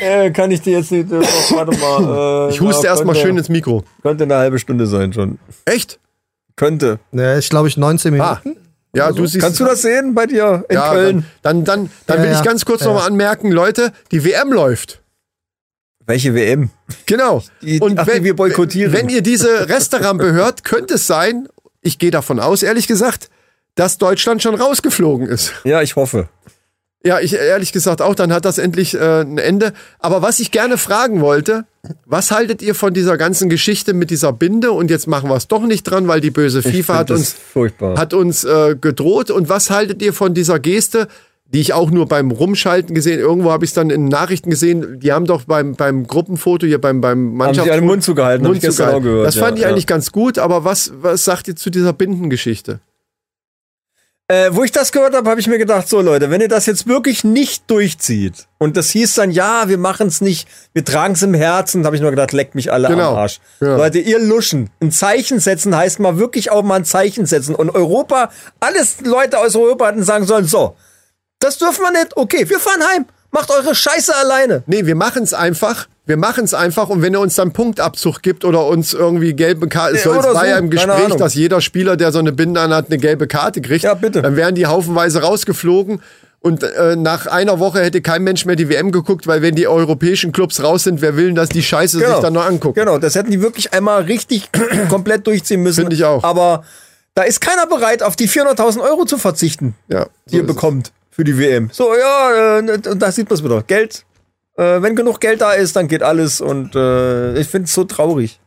[SPEAKER 2] Äh, kann ich dir jetzt nicht, äh, warte mal. Äh,
[SPEAKER 1] Ich huste
[SPEAKER 2] ja,
[SPEAKER 1] erstmal schön ins Mikro.
[SPEAKER 2] Könnte eine halbe Stunde sein schon.
[SPEAKER 1] Echt?
[SPEAKER 2] Könnte.
[SPEAKER 4] Ja, ich glaube ich 19
[SPEAKER 1] Ah. Ja, du siehst.
[SPEAKER 2] Kannst du das sehen bei dir in
[SPEAKER 1] ja,
[SPEAKER 2] Köln?
[SPEAKER 1] Dann, dann, dann, dann
[SPEAKER 4] Ja,
[SPEAKER 1] will ich
[SPEAKER 4] ja.
[SPEAKER 1] ganz kurz
[SPEAKER 4] Ja,
[SPEAKER 1] noch mal
[SPEAKER 4] ja.
[SPEAKER 1] anmerken, Leute, die WM läuft.
[SPEAKER 2] Welche WM?
[SPEAKER 1] Genau.
[SPEAKER 2] Die-
[SPEAKER 1] Und
[SPEAKER 2] ach, die wir boykottieren.
[SPEAKER 1] Wenn ihr diese Restaurant hört, könnte es sein, ich gehe davon aus, ehrlich gesagt, dass Deutschland schon rausgeflogen ist.
[SPEAKER 2] Ja, ich hoffe.
[SPEAKER 1] Ja, ich ehrlich gesagt auch, dann hat das endlich äh, ein Ende. Aber was ich gerne fragen wollte, was haltet ihr von dieser ganzen Geschichte mit dieser Binde? Und jetzt machen wir es doch nicht dran, weil die böse FIFA hat uns,
[SPEAKER 2] furchtbar.
[SPEAKER 1] hat uns äh, gedroht. Und was haltet ihr von dieser Geste, die ich auch nur beim Rumschalten gesehen, irgendwo habe ich es dann in Nachrichten gesehen, die haben doch beim, beim Gruppenfoto hier, beim, beim
[SPEAKER 2] Haben
[SPEAKER 1] Mannschaftsfoto...
[SPEAKER 2] sich alle Mund zugehalten, hab
[SPEAKER 1] Mund
[SPEAKER 2] ich gestern auch gehört,
[SPEAKER 1] Das fand
[SPEAKER 2] ja,
[SPEAKER 1] ich eigentlich
[SPEAKER 2] ja.
[SPEAKER 1] ganz gut, aber was, was sagt ihr zu dieser Bindengeschichte?
[SPEAKER 2] Äh, wo ich das gehört habe, habe ich mir gedacht, so Leute, wenn ihr das jetzt wirklich nicht durchzieht und das hieß dann, ja, wir machen es nicht, wir tragen es im Herzen, habe ich nur gedacht, leckt mich alle
[SPEAKER 1] Genau.
[SPEAKER 2] am Arsch.
[SPEAKER 1] Ja.
[SPEAKER 2] Leute, ihr Luschen, ein Zeichen setzen heißt mal wirklich auch mal ein Zeichen setzen und Europa, alles Leute aus Europa hatten sagen sollen, so, das dürfen wir nicht, okay, wir fahren heim, macht eure Scheiße alleine.
[SPEAKER 1] Nee, wir machen es einfach. Wir machen es einfach und wenn er uns dann Punktabzug gibt oder uns irgendwie gelbe Karte, es
[SPEAKER 2] Ja,
[SPEAKER 1] soll- es war
[SPEAKER 2] so,
[SPEAKER 1] ja im Gespräch, dass jeder Spieler, der so eine Binde anhat, eine gelbe Karte kriegt.
[SPEAKER 2] Ja, bitte.
[SPEAKER 1] Dann wären die haufenweise rausgeflogen und äh, nach einer Woche hätte kein Mensch mehr die WM geguckt, weil wenn die europäischen Clubs raus sind, wer will denn, dass die Scheiße sich dann noch angucken?
[SPEAKER 2] Genau, das hätten die wirklich einmal richtig komplett durchziehen müssen.
[SPEAKER 1] Finde ich auch.
[SPEAKER 2] Aber da ist keiner bereit, auf die 400.000 Euro zu verzichten.
[SPEAKER 1] Ja,
[SPEAKER 2] die ihr
[SPEAKER 1] ist es.
[SPEAKER 2] bekommt für die WM. So, ja, äh, und da sieht man es wieder. Geld. Äh, wenn genug Geld da ist, dann geht alles und äh, ich finde es so traurig.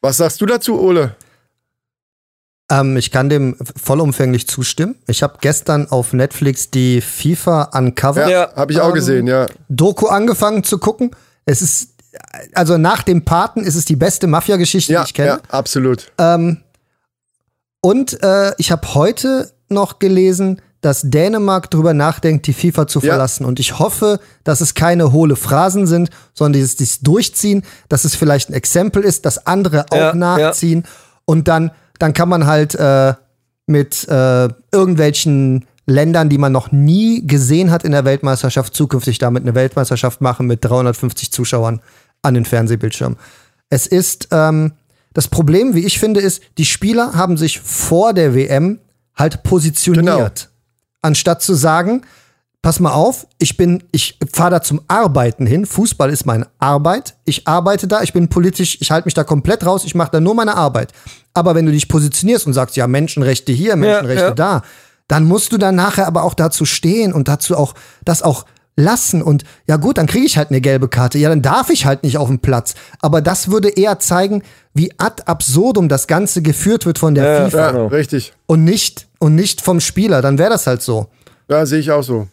[SPEAKER 1] Was sagst du dazu, Ole?
[SPEAKER 4] Ähm, ich kann dem vollumfänglich zustimmen. Ich habe gestern auf Netflix die FIFA Uncovered
[SPEAKER 1] Ja, habe ich auch
[SPEAKER 4] ähm,
[SPEAKER 1] gesehen, ja.
[SPEAKER 4] Doku angefangen zu gucken. Es ist, also nach dem Paten ist es die beste Mafia-Geschichte,
[SPEAKER 1] Ja,
[SPEAKER 4] die ich kenne.
[SPEAKER 1] ja, absolut.
[SPEAKER 4] Und äh, ich habe heute noch gelesen, dass Dänemark drüber nachdenkt, die FIFA zu
[SPEAKER 1] Ja.
[SPEAKER 4] verlassen. Und ich hoffe, dass es keine hohle Phrasen sind, sondern dieses, dieses Durchziehen, dass es vielleicht ein Exempel ist, dass andere auch
[SPEAKER 2] Ja,
[SPEAKER 4] nachziehen. Und dann, dann kann man halt äh, mit äh, irgendwelchen Ländern, die man noch nie gesehen hat in der Weltmeisterschaft, zukünftig damit eine Weltmeisterschaft machen mit 350 Zuschauern an den Fernsehbildschirmen. Es ist ähm, das Problem, wie ich finde, ist, die Spieler haben sich vor der WM halt positioniert,
[SPEAKER 1] Genau.
[SPEAKER 4] Anstatt zu sagen, pass mal auf, ich bin, ich fahre da zum Arbeiten hin. Fußball ist meine Arbeit. Ich arbeite da, ich bin politisch, ich halte mich da komplett raus, ich mache da nur meine Arbeit. Aber wenn du dich positionierst und sagst, ja, Menschenrechte hier, Menschenrechte
[SPEAKER 2] ja.
[SPEAKER 4] da, dann musst du dann nachher aber auch dazu stehen und dazu auch das auch lassen und ja gut, dann kriege ich halt eine gelbe Karte. Ja, dann darf ich halt nicht auf dem Platz. Aber das würde eher zeigen, wie ad absurdum das Ganze geführt wird von der
[SPEAKER 2] Ja,
[SPEAKER 4] FIFA
[SPEAKER 1] Ja,
[SPEAKER 2] Genau.
[SPEAKER 1] richtig.
[SPEAKER 4] und nicht und nicht vom Spieler. Dann wäre das halt so.
[SPEAKER 1] Ja, sehe ich auch so.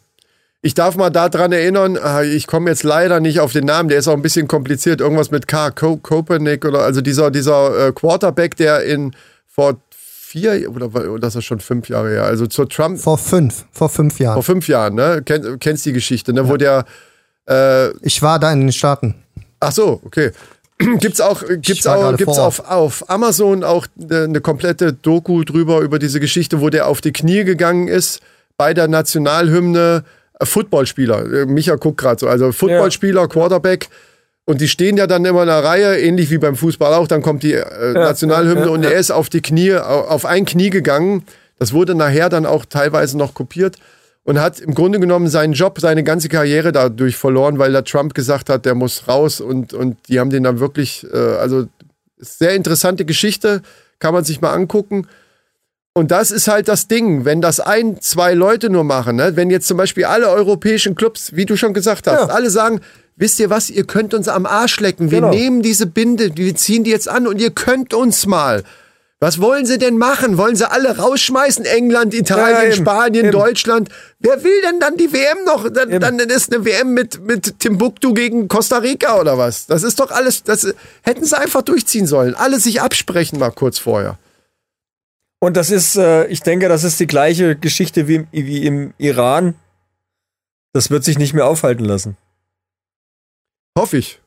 [SPEAKER 1] Ich darf mal daran erinnern, ah, ich komme jetzt leider nicht auf den Namen, der ist auch ein bisschen kompliziert, irgendwas mit K, Ko Kopernik oder also dieser, dieser äh, Quarterback, der in vor vier oder, das ist schon fünf Jahre her, also zur Trump,
[SPEAKER 4] Vor fünf, vor fünf Jahren.
[SPEAKER 1] vor fünf Jahren, ne? Kenn, kennst die Geschichte, ne? Wo der, äh,
[SPEAKER 4] Ich war da in den Staaten.
[SPEAKER 1] ach so, okay. Gibt's auch, gibt's auch, gibt's
[SPEAKER 4] vor
[SPEAKER 1] auf, auf Amazon auch eine eine komplette Doku drüber über diese Geschichte, wo der auf die Knie gegangen ist bei der Nationalhymne. Äh, Footballspieler, äh, Micha guckt gerade so, also Footballspieler, Quarterback. Und die stehen ja dann immer in einer Reihe, ähnlich wie beim Fußball auch. Dann kommt die äh, Nationalhymne
[SPEAKER 2] ja, ja,
[SPEAKER 1] und er ist auf die Knie, au- auf ein Knie gegangen. Das wurde nachher dann auch teilweise noch kopiert und hat im Grunde genommen seinen Job, seine ganze Karriere dadurch verloren, weil der Trump gesagt hat, der muss raus und, und die haben den dann wirklich, äh, also sehr interessante Geschichte, kann man sich mal angucken. Und das ist halt das Ding, wenn das ein, zwei Leute nur machen, ne? wenn jetzt zum Beispiel alle europäischen Clubs, wie du schon gesagt hast,
[SPEAKER 2] Ja.
[SPEAKER 1] alle sagen, wisst ihr was, ihr könnt uns am Arsch lecken, wir
[SPEAKER 2] Genau.
[SPEAKER 1] nehmen diese Binde, wir ziehen die jetzt an und ihr könnt uns mal. Was wollen sie denn machen? Wollen sie alle rausschmeißen? England, Italien,
[SPEAKER 2] Ja, eben,
[SPEAKER 1] Spanien,
[SPEAKER 2] eben.
[SPEAKER 1] Deutschland. Wer will denn dann die WM noch? Dann, dann ist eine WM mit, mit Timbuktu gegen Costa Rica oder was? Das ist doch alles, das hätten sie einfach durchziehen sollen. Alle sich absprechen mal kurz vorher.
[SPEAKER 2] Und das ist, äh, ich denke, das ist die gleiche Geschichte wie, im- wie im Iran. Das wird sich nicht mehr aufhalten lassen.
[SPEAKER 1] Hoffe ich.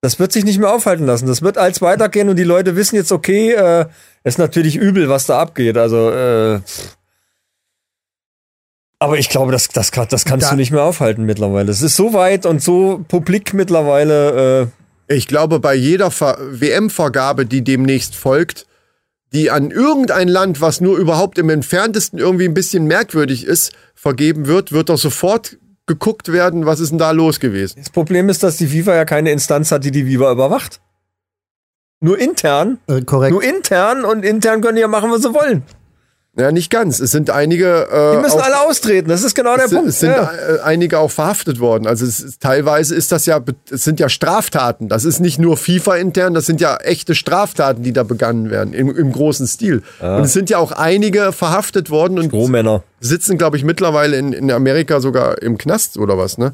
[SPEAKER 2] Das wird sich nicht mehr aufhalten lassen. Das wird als weitergehen und die Leute wissen jetzt, okay, äh, ist natürlich übel, was da abgeht. Also, äh, aber ich glaube, das, das, kann- das kannst
[SPEAKER 4] Da-
[SPEAKER 2] du nicht mehr aufhalten mittlerweile. Es ist so weit und so publik mittlerweile. Äh,
[SPEAKER 1] Ich glaube, bei jeder Ver WM-Vergabe, die demnächst folgt, die an irgendein Land, was nur überhaupt im entferntesten irgendwie ein bisschen merkwürdig ist, vergeben wird, wird doch sofort geguckt werden, was ist denn da los gewesen.
[SPEAKER 2] das Problem ist, dass die FIFA ja keine Instanz hat, die die FIFA überwacht. Nur intern.
[SPEAKER 4] Äh, korrekt.
[SPEAKER 2] Nur intern und intern können die ja machen, was sie wollen.
[SPEAKER 1] Ja, nicht ganz. Es sind einige. Äh,
[SPEAKER 2] Die müssen
[SPEAKER 1] auch-
[SPEAKER 2] alle austreten, das ist genau der
[SPEAKER 1] es sind,
[SPEAKER 2] Punkt.
[SPEAKER 1] es sind
[SPEAKER 2] ja.
[SPEAKER 1] äh, einige auch verhaftet worden. Also es ist, teilweise ist das ja, es sind ja Straftaten. Das ist nicht nur FIFA intern, das sind ja echte Straftaten, die da begangen werden im, im großen Stil. Und es sind ja auch einige verhaftet worden und
[SPEAKER 2] Rohmänner.
[SPEAKER 1] sitzen, glaube ich, mittlerweile in, in Amerika sogar im Knast oder was. Ne?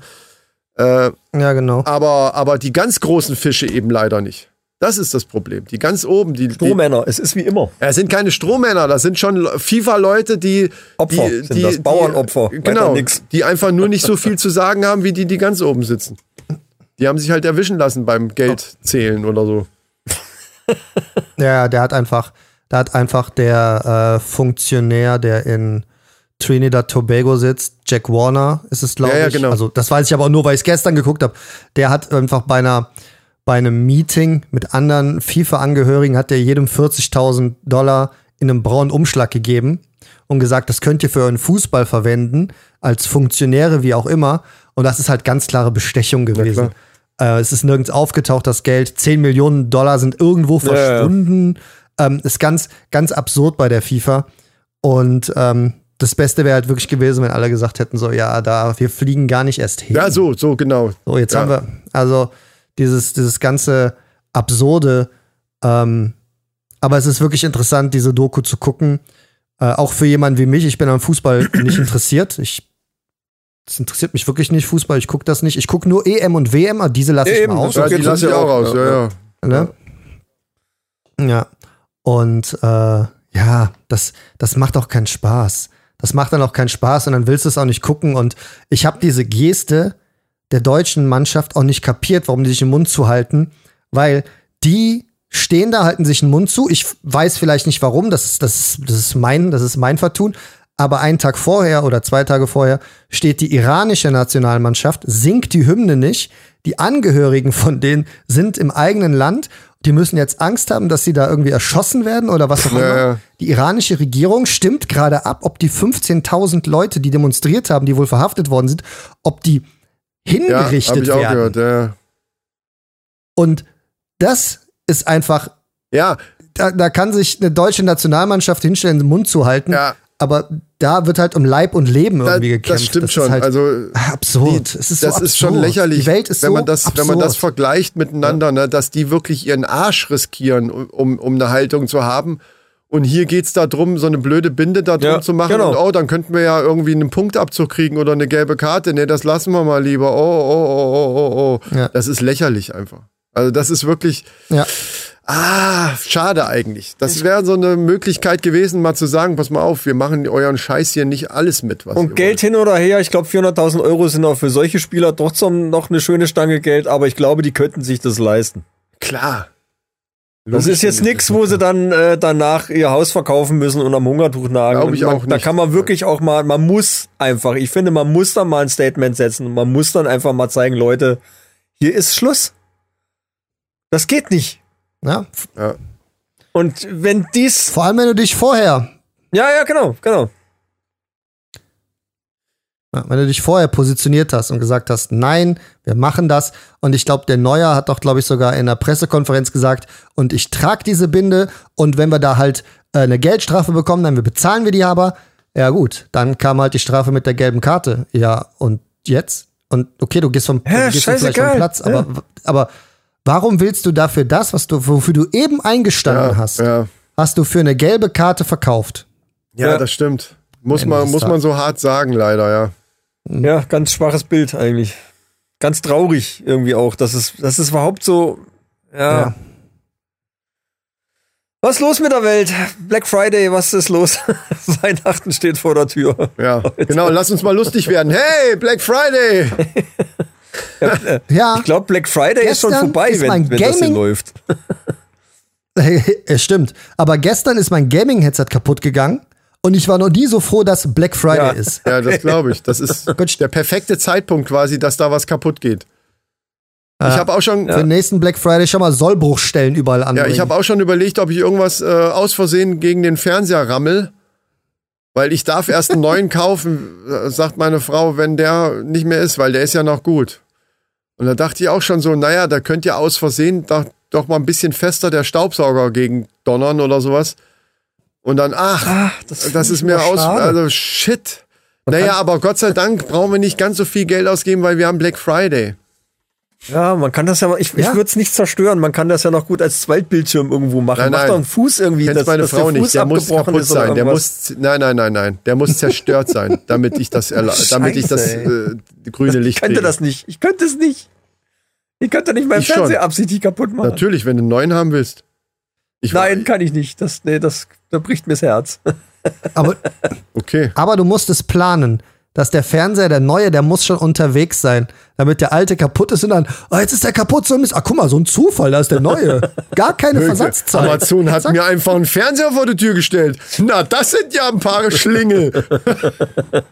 [SPEAKER 1] Äh,
[SPEAKER 4] Ja, genau.
[SPEAKER 1] aber, aber die ganz großen Fische eben leider nicht. Das ist das Problem. Die ganz oben, die, die
[SPEAKER 2] Rohmänner, es ist wie immer.
[SPEAKER 1] ja, es sind keine Strohmänner, das sind schon FIFA-Leute, die.
[SPEAKER 2] Opfer
[SPEAKER 1] die,
[SPEAKER 2] sind
[SPEAKER 1] die,
[SPEAKER 2] das, Bauernopfer,
[SPEAKER 1] Die, genau.
[SPEAKER 2] nix.
[SPEAKER 1] Die einfach nur nicht so viel zu sagen haben, wie die, die ganz oben sitzen. Die haben sich halt erwischen lassen beim Geldzählen oder so.
[SPEAKER 4] Ja, der hat einfach, da hat einfach der äh, Funktionär, der in Trinidad Tobago sitzt, Jack Warner ist es, glaube
[SPEAKER 1] Ja, ja,
[SPEAKER 4] ich.
[SPEAKER 1] genau.
[SPEAKER 4] Also das weiß ich aber auch nur, weil ich es gestern geguckt habe. Der hat einfach bei einer bei einem Meeting mit anderen FIFA-Angehörigen hat der jedem 40.000 Dollar in einem braunen Umschlag gegeben und gesagt, das könnt ihr für euren Fußball verwenden, als Funktionäre, wie auch immer. Und das ist halt ganz klare Bestechung gewesen. Äh, es ist nirgends aufgetaucht, das Geld. 10 Millionen Dollar sind irgendwo
[SPEAKER 2] Ja, ja.
[SPEAKER 4] verschwunden. Ähm, ist ganz, ganz absurd bei der FIFA. Und ähm, das Beste wäre halt wirklich gewesen, wenn alle gesagt hätten: so, ja, da, wir fliegen gar nicht erst hin.
[SPEAKER 1] Ja, so, so, genau.
[SPEAKER 4] So, jetzt
[SPEAKER 1] Ja.
[SPEAKER 4] haben wir also dieses, dieses ganze Absurde. Ähm, aber es ist wirklich interessant, diese Doku zu gucken. Äh, auch für jemanden wie mich. Ich bin am Fußball nicht interessiert. Ich, das interessiert mich wirklich nicht, Fußball. Ich gucke das nicht. Ich gucke nur EM und WM, aber diese lasse ich
[SPEAKER 2] Eben,
[SPEAKER 4] mal aus.
[SPEAKER 1] Ja, die lasse ich auch. raus. Ja, ja.
[SPEAKER 4] Ne? Ja. Und äh, ja, das, das macht auch keinen Spaß. Das macht dann auch keinen Spaß und dann willst du es auch nicht gucken. Und ich habe diese Geste der deutschen Mannschaft auch nicht kapiert, warum die sich den Mund zuhalten, weil die stehen da, halten sich den Mund zu. Ich weiß vielleicht nicht warum, das ist, das ist, das ist mein, das ist mein Vertun. Aber einen Tag vorher oder zwei Tage vorher steht die iranische Nationalmannschaft, singt die Hymne nicht. Die Angehörigen von denen sind im eigenen Land. Die müssen jetzt Angst haben, dass sie da irgendwie erschossen werden oder was auch immer.
[SPEAKER 1] Ja, ja.
[SPEAKER 4] Die iranische Regierung stimmt gerade ab, ob die 15.000 Leute, die demonstriert haben, die wohl verhaftet worden sind, ob die
[SPEAKER 1] Ja,
[SPEAKER 4] hingerichtet
[SPEAKER 1] habe ich auch
[SPEAKER 4] werden.
[SPEAKER 1] gehört. Ja.
[SPEAKER 4] Und das ist einfach,
[SPEAKER 1] Ja,
[SPEAKER 4] da, da kann sich eine deutsche Nationalmannschaft hinstellen, den Mund zu halten.
[SPEAKER 1] ja,
[SPEAKER 4] Aber da wird halt um Leib und Leben irgendwie gekämpft.
[SPEAKER 1] das stimmt
[SPEAKER 4] ist
[SPEAKER 1] schon.
[SPEAKER 4] Halt
[SPEAKER 1] also
[SPEAKER 4] absurd. es ist so
[SPEAKER 1] das
[SPEAKER 4] absurd.
[SPEAKER 1] ist schon lächerlich,
[SPEAKER 4] Die Welt ist
[SPEAKER 1] wenn
[SPEAKER 4] so
[SPEAKER 1] man das,
[SPEAKER 4] absurd.
[SPEAKER 1] wenn man das vergleicht miteinander, ne, dass die wirklich ihren Arsch riskieren, um, um eine Haltung zu haben. Und hier geht's da drum, so eine blöde Binde da drum
[SPEAKER 2] Ja,
[SPEAKER 1] zu machen.
[SPEAKER 2] genau.
[SPEAKER 1] Und oh, dann könnten wir ja irgendwie einen Punktabzug kriegen oder eine gelbe Karte. Nee, das lassen wir mal lieber. Oh, oh, oh, oh, oh, oh.
[SPEAKER 4] Ja.
[SPEAKER 1] Das ist lächerlich einfach. Also das ist wirklich,
[SPEAKER 4] ja.
[SPEAKER 1] ah, schade eigentlich. Das wäre so eine Möglichkeit gewesen, mal zu sagen, pass mal auf, wir machen euren Scheiß hier nicht alles mit.
[SPEAKER 2] Und Geld hin oder her, ich glaube 400.000 Euro sind auch für solche Spieler trotzdem noch eine schöne Stange Geld, aber ich glaube, die könnten sich das leisten.
[SPEAKER 1] Klar.
[SPEAKER 2] Das ist jetzt nichts, wo sie dann äh, danach ihr Haus verkaufen müssen und am Hungertuch nagen.
[SPEAKER 1] Glaub ich
[SPEAKER 2] Und man,
[SPEAKER 1] auch
[SPEAKER 2] Da
[SPEAKER 1] nicht.
[SPEAKER 2] kann man wirklich auch mal, man muss einfach, ich finde, man muss dann mal ein Statement setzen. Man muss dann einfach mal zeigen, Leute, hier ist Schluss. Das geht nicht.
[SPEAKER 4] ja.
[SPEAKER 1] Ja.
[SPEAKER 2] Und wenn dies,
[SPEAKER 4] Vor allem, wenn du dich vorher,
[SPEAKER 2] ja, ja, genau, genau.
[SPEAKER 4] Ja, wenn du dich vorher positioniert hast und gesagt hast, nein, wir machen das. Und ich glaube, der Neuer hat doch, glaube ich, sogar in der Pressekonferenz gesagt, und ich trage diese Binde und wenn wir da halt äh, eine Geldstrafe bekommen, dann bezahlen wir die aber. Ja gut, dann kam halt die Strafe mit der gelben Karte. Ja, und jetzt? Und okay, du gehst vom,
[SPEAKER 2] Ja,
[SPEAKER 4] du gehst vielleicht vom. Platz, aber, aber warum willst du dafür das, was du, wofür du eben eingestanden
[SPEAKER 1] Ja,
[SPEAKER 4] hast,
[SPEAKER 1] ja.
[SPEAKER 4] hast du für eine gelbe Karte verkauft?
[SPEAKER 1] Ja,
[SPEAKER 2] Ja.
[SPEAKER 1] das stimmt. Muss man, muss man so hart sagen, leider, ja.
[SPEAKER 2] Ja, ganz schwaches Bild eigentlich. Ganz traurig irgendwie auch, dass es, dass es überhaupt so, ja.
[SPEAKER 4] Ja.
[SPEAKER 2] Was ist los mit der Welt? Black Friday, was ist los? Weihnachten steht vor der Tür.
[SPEAKER 1] Ja, genau. Lass uns mal lustig werden. Hey, Black Friday!
[SPEAKER 4] Ja,
[SPEAKER 2] Ich glaube, Black Friday ist schon vorbei,
[SPEAKER 4] ist
[SPEAKER 2] wenn,
[SPEAKER 4] mein
[SPEAKER 2] wenn das hier läuft.
[SPEAKER 4] es stimmt. Aber gestern ist mein Gaming-Headset kaputt gegangen und ich war noch nie so froh, dass Black Friday
[SPEAKER 2] Ja.
[SPEAKER 4] ist.
[SPEAKER 1] Ja, das glaube ich. Das ist der perfekte Zeitpunkt quasi, dass da was kaputt geht. Ich
[SPEAKER 4] Ja.
[SPEAKER 1] habe auch schon,
[SPEAKER 4] Für
[SPEAKER 1] ja.
[SPEAKER 4] den nächsten Black Friday schon mal Sollbruchstellen überall anbringen.
[SPEAKER 1] ich habe auch schon überlegt, ob ich irgendwas äh, aus Versehen gegen den Fernseher rammel, weil ich darf erst einen neuen kaufen, äh, sagt meine Frau, wenn der nicht mehr ist, weil der ist ja noch gut. Und da dachte ich auch schon so, naja, da könnt ihr aus Versehen doch, doch mal ein bisschen fester der Staubsauger gegen donnern oder sowas. Und dann, ach, das,
[SPEAKER 2] find
[SPEAKER 1] ist
[SPEAKER 2] ich
[SPEAKER 1] mir aus,
[SPEAKER 2] schade.
[SPEAKER 1] also shit. naja, aber Gott sei Dank brauchen wir nicht ganz so viel Geld ausgeben, weil wir haben Black Friday.
[SPEAKER 2] Ja, man kann das ja, mal- ich, ich
[SPEAKER 4] Ja.
[SPEAKER 2] würde es nicht zerstören, man kann das ja noch gut als Zweitbildschirm irgendwo machen.
[SPEAKER 1] Nein,
[SPEAKER 2] Mach
[SPEAKER 1] nein.
[SPEAKER 2] doch einen Fuß irgendwie,
[SPEAKER 1] Kennst
[SPEAKER 2] dass,
[SPEAKER 1] meine
[SPEAKER 2] dass
[SPEAKER 1] Frau
[SPEAKER 2] der Fuß
[SPEAKER 1] nicht, der muss kaputt sein. Der muss, nein, nein, nein, nein, der muss zerstört sein, damit ich das, erla damit ich das
[SPEAKER 2] Scheiße,
[SPEAKER 1] äh, grüne Licht
[SPEAKER 2] Ich könnte
[SPEAKER 1] kriege.
[SPEAKER 2] das nicht. Ich könnte es nicht. Ich könnte nicht meinen
[SPEAKER 1] Ich.
[SPEAKER 2] Fernseher absichtlich kaputt machen.
[SPEAKER 1] Natürlich, wenn du einen neuen haben willst. Ich
[SPEAKER 2] Nein, kann ich nicht. Das, nee, das, da bricht mir's Herz.
[SPEAKER 4] Aber,
[SPEAKER 1] Okay.
[SPEAKER 4] aber du musst es planen. Dass der Fernseher, der neue, der muss schon unterwegs sein, damit der alte kaputt ist und dann, oh, jetzt ist der kaputt, so ein Mist. Ach, guck mal, so ein Zufall, da ist der neue. Gar keine Versatzzeit.
[SPEAKER 1] Amazon hat
[SPEAKER 4] Zack.
[SPEAKER 1] mir einfach einen Fernseher vor die Tür gestellt. Na, das sind ja ein paar Schlingel.